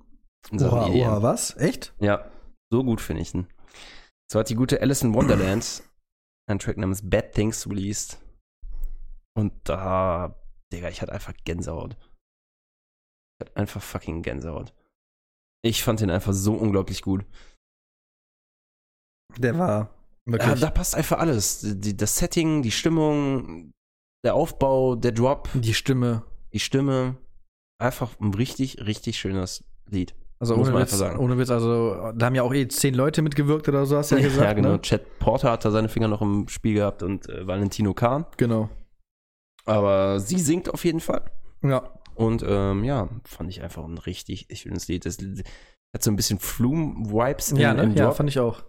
Oha, EDM. oha, was? Echt? Ja, so gut finde ich ihn. So hat die gute Alice in Wonderland einen Track namens Bad Things released. Und da, Digga, ich hatte einfach Gänsehaut. Ich hatte einfach fucking Gänsehaut. Ich fand den einfach so unglaublich gut. Der war Ja, wirklich. da passt einfach alles. Die, das Setting, die Stimmung, der Aufbau, der Drop, die Stimme. die Stimme. Einfach ein richtig, richtig schönes Lied. Also Muss ohne man Witz, einfach sagen. ohne Witz, also da haben ja auch eh zehn Leute mitgewirkt oder so, hast du ja gesagt. ja, genau. Ne? Chad Porter hat da seine Finger noch im Spiel gehabt und äh, Valentino Kahn. Genau. Aber sie singt auf jeden Fall. Ja. Und ähm, ja, fand ich einfach ein richtig schönes Lied. Das hat so ein bisschen Flume-Vibes Ja, im, ne? im ja, Drop. fand ich auch.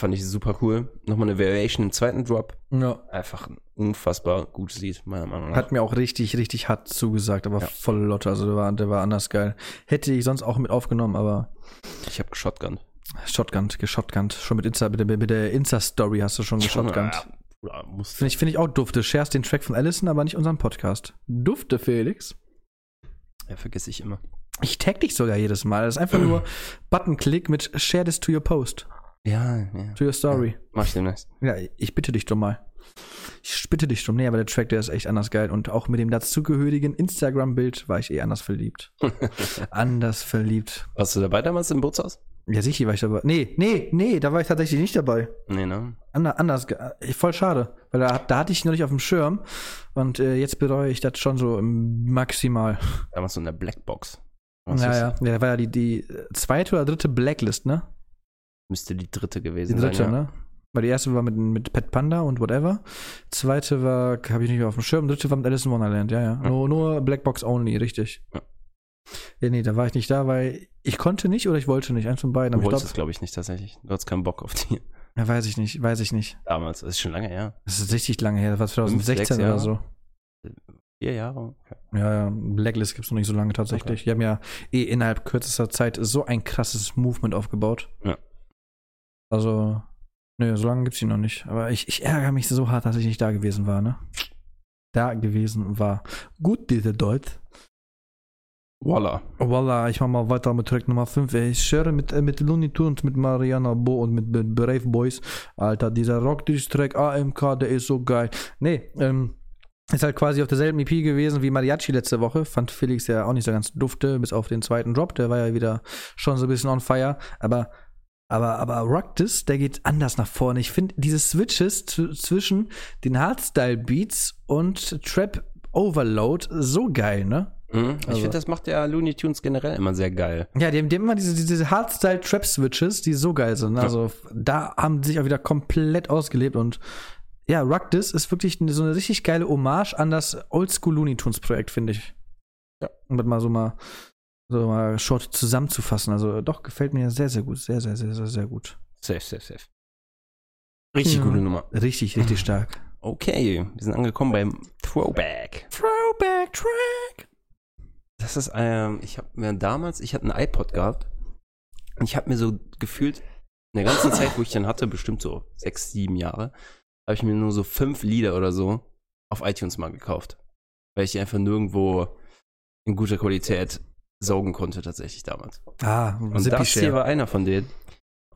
fand ich super cool. Nochmal eine Variation im zweiten Drop. Ja. Einfach ein unfassbar gutes Lied, meiner Meinung nach. Hat mir auch richtig, richtig hart zugesagt, aber Ja. voll Lotte. Also der war, der war anders geil. Hätte ich sonst auch mit aufgenommen, aber ich habe geshotgunnt. Shotgun, geshotgunnt. Schon mit Insta, mit der, mit der Insta-Story hast du schon geshotgunnt. Ja, Bruder, muss Finde ich, find ich auch dufte. Sharest den Track von Allison, aber nicht unseren Podcast. Dufte, Felix. ja, vergesse ich immer. Ich tag dich sogar jedes Mal. Das ist einfach nur Button-Klick mit Share this to your post, Ja, ja. to your story. Mach ich demnächst. Ja, ich bitte dich drum mal. Ich bitte dich drum. Nee, aber der Track, der ist echt anders geil. Und auch mit dem dazugehörigen Instagram-Bild war ich eh anders verliebt. anders verliebt. Warst du dabei damals im Bootshaus? Ja, sicher war ich dabei. Nee, nee, nee, da war ich tatsächlich nicht dabei. Nee, ne? Ander, anders, äh, voll schade. Weil da, da hatte ich noch nicht auf dem Schirm. Und äh, jetzt bereue ich das schon so im maximal. Damals so in der Blackbox. Was Ja, ja. Ja, da war ja die, die zweite oder dritte Blacklist, ne? Müsste die dritte Die gewesen dritte, sein. Ja. ne? Weil die erste war mit, mit Pet Panda und whatever. Zweite war, habe ich nicht mehr auf dem Schirm. Dritte war mit Alice in Wonderland, ja, ja. Ja. Nur, nur Blackbox only, richtig. Ja. Ja, nee, da war ich nicht da, weil ich konnte nicht oder ich wollte nicht. Eins von beiden. Du Aber ich wolltest es, glaube, ich, nicht tatsächlich. Du hattest keinen Bock auf die. ja, weiß ich nicht, weiß ich nicht. Damals. Das ist schon lange her. Das ist richtig lange her. Das war Fünf, 2016 sechs oder so. Vier Jahre? Okay. Ja, ja, Blacklist gibt's noch nicht so lange tatsächlich. Die haben ja eh innerhalb kürzester Zeit so ein krasses Movement aufgebaut. Ja. Also, nö, so lange gibt's die noch nicht. Aber ich, ich ärgere mich so hart, dass ich nicht da gewesen war, ne? Da gewesen war. Gut, diese Deutsch. Voila. Voila, ich mach mal weiter mit Track Nummer 5. Ey. Ich share mit, äh, mit Looney Tunes, mit Mariana Bo und mit, mit Brave Boys. Alter, dieser Rock-Track AMK, der ist so geil. Nee, ähm, ist halt quasi auf derselben EP gewesen wie Mariachi letzte Woche. Fand Felix ja auch nicht so ganz dufte, bis auf den zweiten Drop. Der war ja wieder schon so ein bisschen on fire. Aber, aber, aber Rock This, der geht anders nach vorne. Ich finde diese Switches zw- zwischen den Hardstyle-Beats und Trap Overload so geil, ne? Mhm. Ich Also- finde, das macht ja Looney Tunes generell immer sehr geil. Ja, die haben, die haben immer diese, diese Hardstyle-Trap-Switches, die so geil sind. Also da haben sie sich auch wieder komplett ausgelebt und ja, Rock This ist wirklich so eine richtig geile Hommage an das Oldschool Looney Tunes Projekt, finde ich. Ja. Um das mal so mal so mal short zusammenzufassen. Also doch, gefällt mir sehr, sehr gut. Sehr, sehr, sehr, sehr, sehr gut. Safe, safe, safe. Richtig Ja. gute Nummer. Richtig, richtig stark. Okay, wir sind angekommen beim Throwback. Throwback Track. Das ist, ähm, ich habe mir damals, ich hatte ein iPod gehabt und ich habe mir so gefühlt, in der ganzen Zeit, wo ich den hatte, bestimmt so sechs, sieben Jahre, habe ich mir nur so fünf Lieder oder so auf iTunes mal gekauft. Weil ich die einfach nirgendwo in guter Qualität saugen konnte tatsächlich damals. Ah, Und das hier war einer von denen.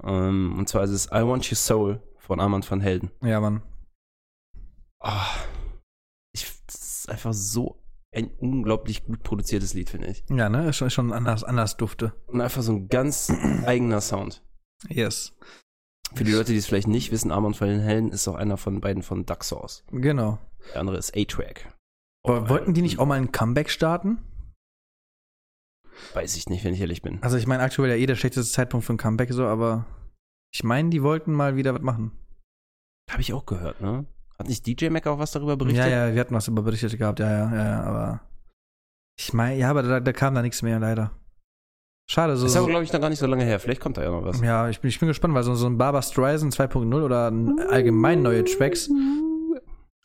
Ähm, und zwar ist es I Want Your Soul von Armand van Helden. Ja, Mann. Ah, ich, das ist einfach so ein unglaublich gut produziertes Lied, finde ich. Ja, ne? Ist schon, schon anders, anders dufte. Und einfach so ein ganz eigener Sound. Yes. Für die Leute, die es vielleicht nicht wissen, Armand van Helden ist auch einer von beiden von Duck Sauce. Genau. Der andere ist A-Track. Aber wollten die nicht auch mal ein Comeback starten? Weiß ich nicht, wenn ich ehrlich bin. Also ich meine, aktuell ja eh der schlechteste Zeitpunkt für ein Comeback so, aber ich meine, die wollten mal wieder was machen. Habe ich auch gehört, ne? Hat nicht DJ Mac auch was darüber berichtet? Ja, ja, wir hatten was über berichtet gehabt, ja, ja, ja, ja aber ich meine, ja, aber da, da kam da nichts mehr, leider. Schade, so. Das ist aber, glaube ich, noch gar nicht so lange her. Vielleicht kommt da ja noch was. ja, ich bin, ich bin gespannt, weil so, so ein Barbara Streisand 2.0 oder ein allgemein neue Tracks,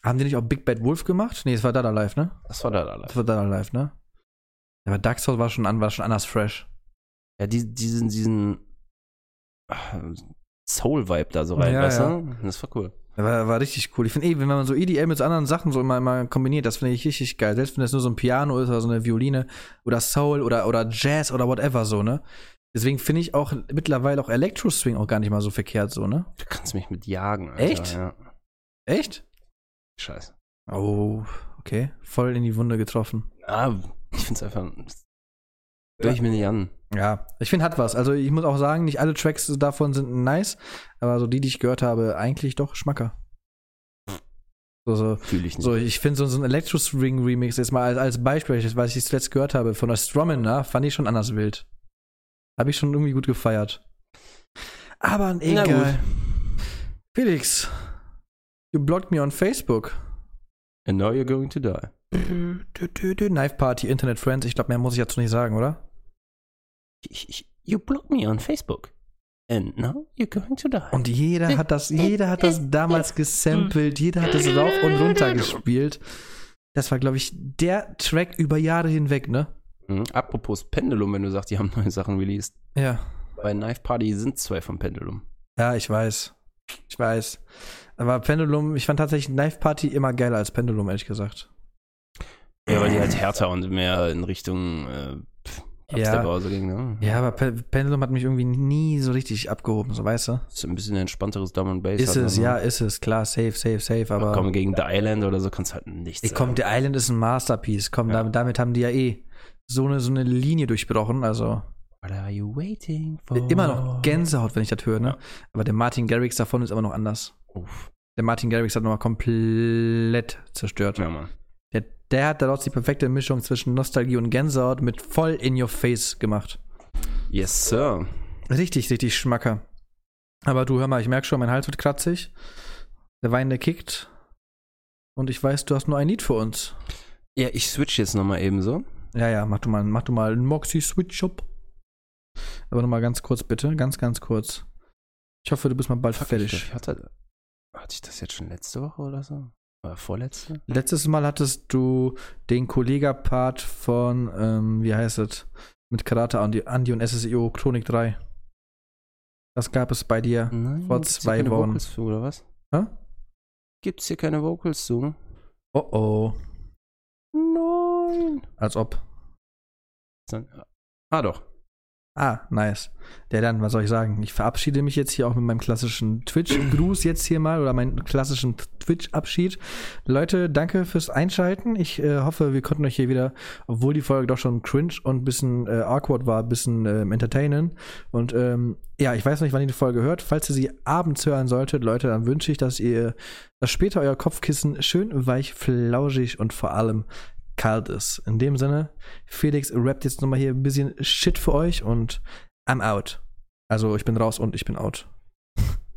haben die nicht auch Big Bad Wolf gemacht? Nee, es war Dada Live, ne? Das war da da Das war Dada Live, ne? Ja, aber Dark Souls war schon, an, war schon anders fresh. Ja, die, diesen, diesen ah, Soul-Vibe da so rein, Ja, weißt ja. du? Das war cool. War, war richtig cool. Ich finde eh, wenn man so EDM mit so anderen Sachen so immer, immer kombiniert, das finde ich richtig geil. Selbst wenn das nur so ein Piano ist oder so eine Violine oder Soul oder, oder Jazz oder whatever so, ne? Deswegen finde ich auch mittlerweile auch Electro-Swing auch gar nicht mal so verkehrt so, ne? Du kannst mich mit jagen, Alter. Echt? Ja. Echt? Scheiße. Oh, okay. Voll in die Wunde getroffen. Ah, ich find's einfach. Hör ich mir nicht an. Ja, ich finde, hat was. Also ich muss auch sagen, nicht alle Tracks davon sind nice, aber so die, die ich gehört habe, eigentlich doch Schmacker. So, so, Fühle ich nicht. So, ich finde so, so ein Electro-Swing-Remix jetzt mal als, als Beispiel, was ich zuletzt gehört habe, von der Stromina, fand ich schon anders wild. Habe ich schon irgendwie gut gefeiert. Aber egal. Felix, you blocked me on Facebook. And now you're going to die. Knife Party, Internet Friends. Ich glaube, mehr muss ich dazu nicht sagen, oder? Ich, ich, you blocked me on Facebook. And now you're going to die. Und jeder hat das, jeder hat das damals gesampelt, jeder hat das rauf und runter gespielt. Das war, glaube ich, der Track über Jahre hinweg, ne? Mhm. Apropos Pendulum, wenn du sagst, die haben neue Sachen released. Ja. Bei Knife Party sind zwei von Pendulum. Ja, ich weiß. Ich weiß. Aber Pendulum, ich fand tatsächlich Knife Party immer geiler als Pendulum, ehrlich gesagt. Ja, weil die halt härter und mehr in Richtung äh, pff, Ja. Oder so ging, ne? Ja, aber Pe Pendulum hat mich irgendwie nie so richtig abgehoben, so weißt du? Ist ein bisschen entspannteres Drum and Bass. Ist halt, es, ne? ja, ist es, klar, safe, safe, safe, Aber aber. komm, gegen The Island oder so kannst du halt nichts Ey, komm, The Island ist ein Masterpiece. Komm, Ja. damit, damit haben die ja eh so eine, so eine Linie durchbrochen. Also What are you waiting for? immer noch Gänsehaut, wenn ich das höre, ne? Aber der Martin Garrix davon ist aber noch anders. Uff. Der Martin Garrix hat nochmal komplett zerstört. Ja, Mann. Der, hat daraus die perfekte Mischung zwischen Nostalgie und Gänsehaut mit voll in your face gemacht. Yes, Sir. Richtig, richtig Schmacker. Aber du, hör mal, ich merke schon, mein Hals wird kratzig. Der Wein, der kickt. Und ich weiß, du hast nur ein Lied für uns. Ja, ich switch jetzt nochmal eben so. Ja, ja, mach du mal, mach du mal einen Moxie-Switch-Up. Aber nochmal ganz kurz, bitte. Ganz, ganz kurz. Ich hoffe, du bist mal bald Fuck, fertig. Ich hatte, hatte ich das jetzt schon letzte Woche oder so? Oder vorletzte? Letztes Mal hattest du den Kollega-Part von, ähm, wie heißt es, mit Karate Andi, Andi und SSIO Chronik 3. Das gab es bei dir. Nein, Vor gibt's hier zwei keine Wochen. Vocals zu, oder was? Hä? Gibt's hier keine Vocals zu? Oh oh. Nein. Als ob. Ah, doch. Ah, nice. Der dann, was soll ich sagen? Ich verabschiede mich jetzt hier auch mit meinem klassischen Twitch-Gruß jetzt hier mal oder meinen klassischen Twitch-Abschied. Leute, danke fürs Einschalten. Ich äh, hoffe, wir konnten euch hier wieder, obwohl die Folge doch schon cringe und ein bisschen äh, awkward war, ein bisschen ähm, entertainen. Und ähm, ja, ich weiß nicht, wann ihr die Folge hört. Falls ihr sie abends hören solltet, Leute, dann wünsche ich, dass ihr, dass später euer Kopfkissen schön weich, flauschig und vor allem kalt ist. In dem Sinne, Felix rappt jetzt nochmal hier ein bisschen Shit für euch und I'm out. Also ich bin raus und ich bin out.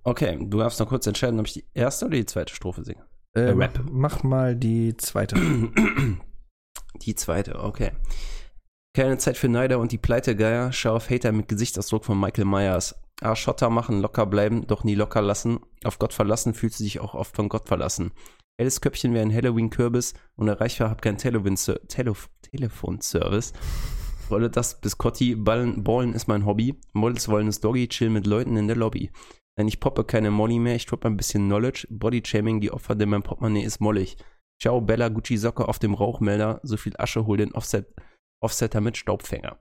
Okay, du darfst noch kurz entscheiden, ob ich die erste oder die zweite Strophe singe. Äh, Äh, Rap. Mach, mal die zweite. Die zweite, okay. Keine Zeit für Neider und die Pleitegeier. Schau auf Hater mit Gesichtsausdruck von Michael Myers. Ah, Schotter machen, locker bleiben, doch nie locker lassen. Auf Gott verlassen fühlst du dich auch oft von Gott verlassen. Helles Köpfchen wäre ein Halloween-Kürbis und erreichbar hab kein Telefon Telef Telefonservice. Rolle das bis Cotti, Ballen, Ballen ist mein Hobby. Models wollen das Doggy, chill mit Leuten in der Lobby. Nein, ich poppe keine Molly mehr, ich droppe ein bisschen Knowledge. Body-Shaming, die Opfer, denn mein Portemonnaie ist mollig. Ciao, Bella, Gucci Socke auf dem Rauchmelder. So viel Asche, hol den Offset, Offsetter mit Staubfänger.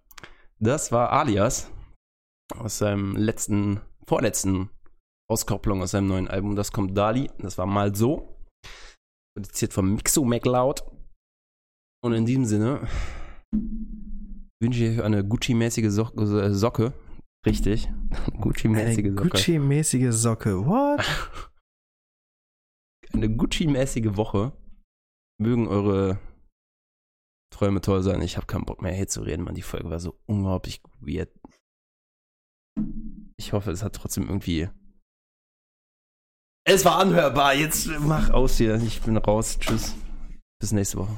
Das war Alias aus seinem letzten, vorletzten Auskopplung aus seinem neuen Album. Das kommt Dali. Das war mal so. Produziert von Mixo MacLeod. Und in diesem Sinne wünsche ich euch eine Gucci-mäßige so äh, Socke. Richtig. Gucci-mäßige Socke. Gucci-mäßige Socke. What? eine Gucci-mäßige Woche. Mögen eure Träume toll sein. Ich habe keinen Bock mehr hier zu reden, man. Die Folge war so unglaublich weird. Ich hoffe, es hat trotzdem irgendwie. Es war anhörbar. Jetzt mach aus hier. Ich bin raus. Tschüss. Bis nächste Woche.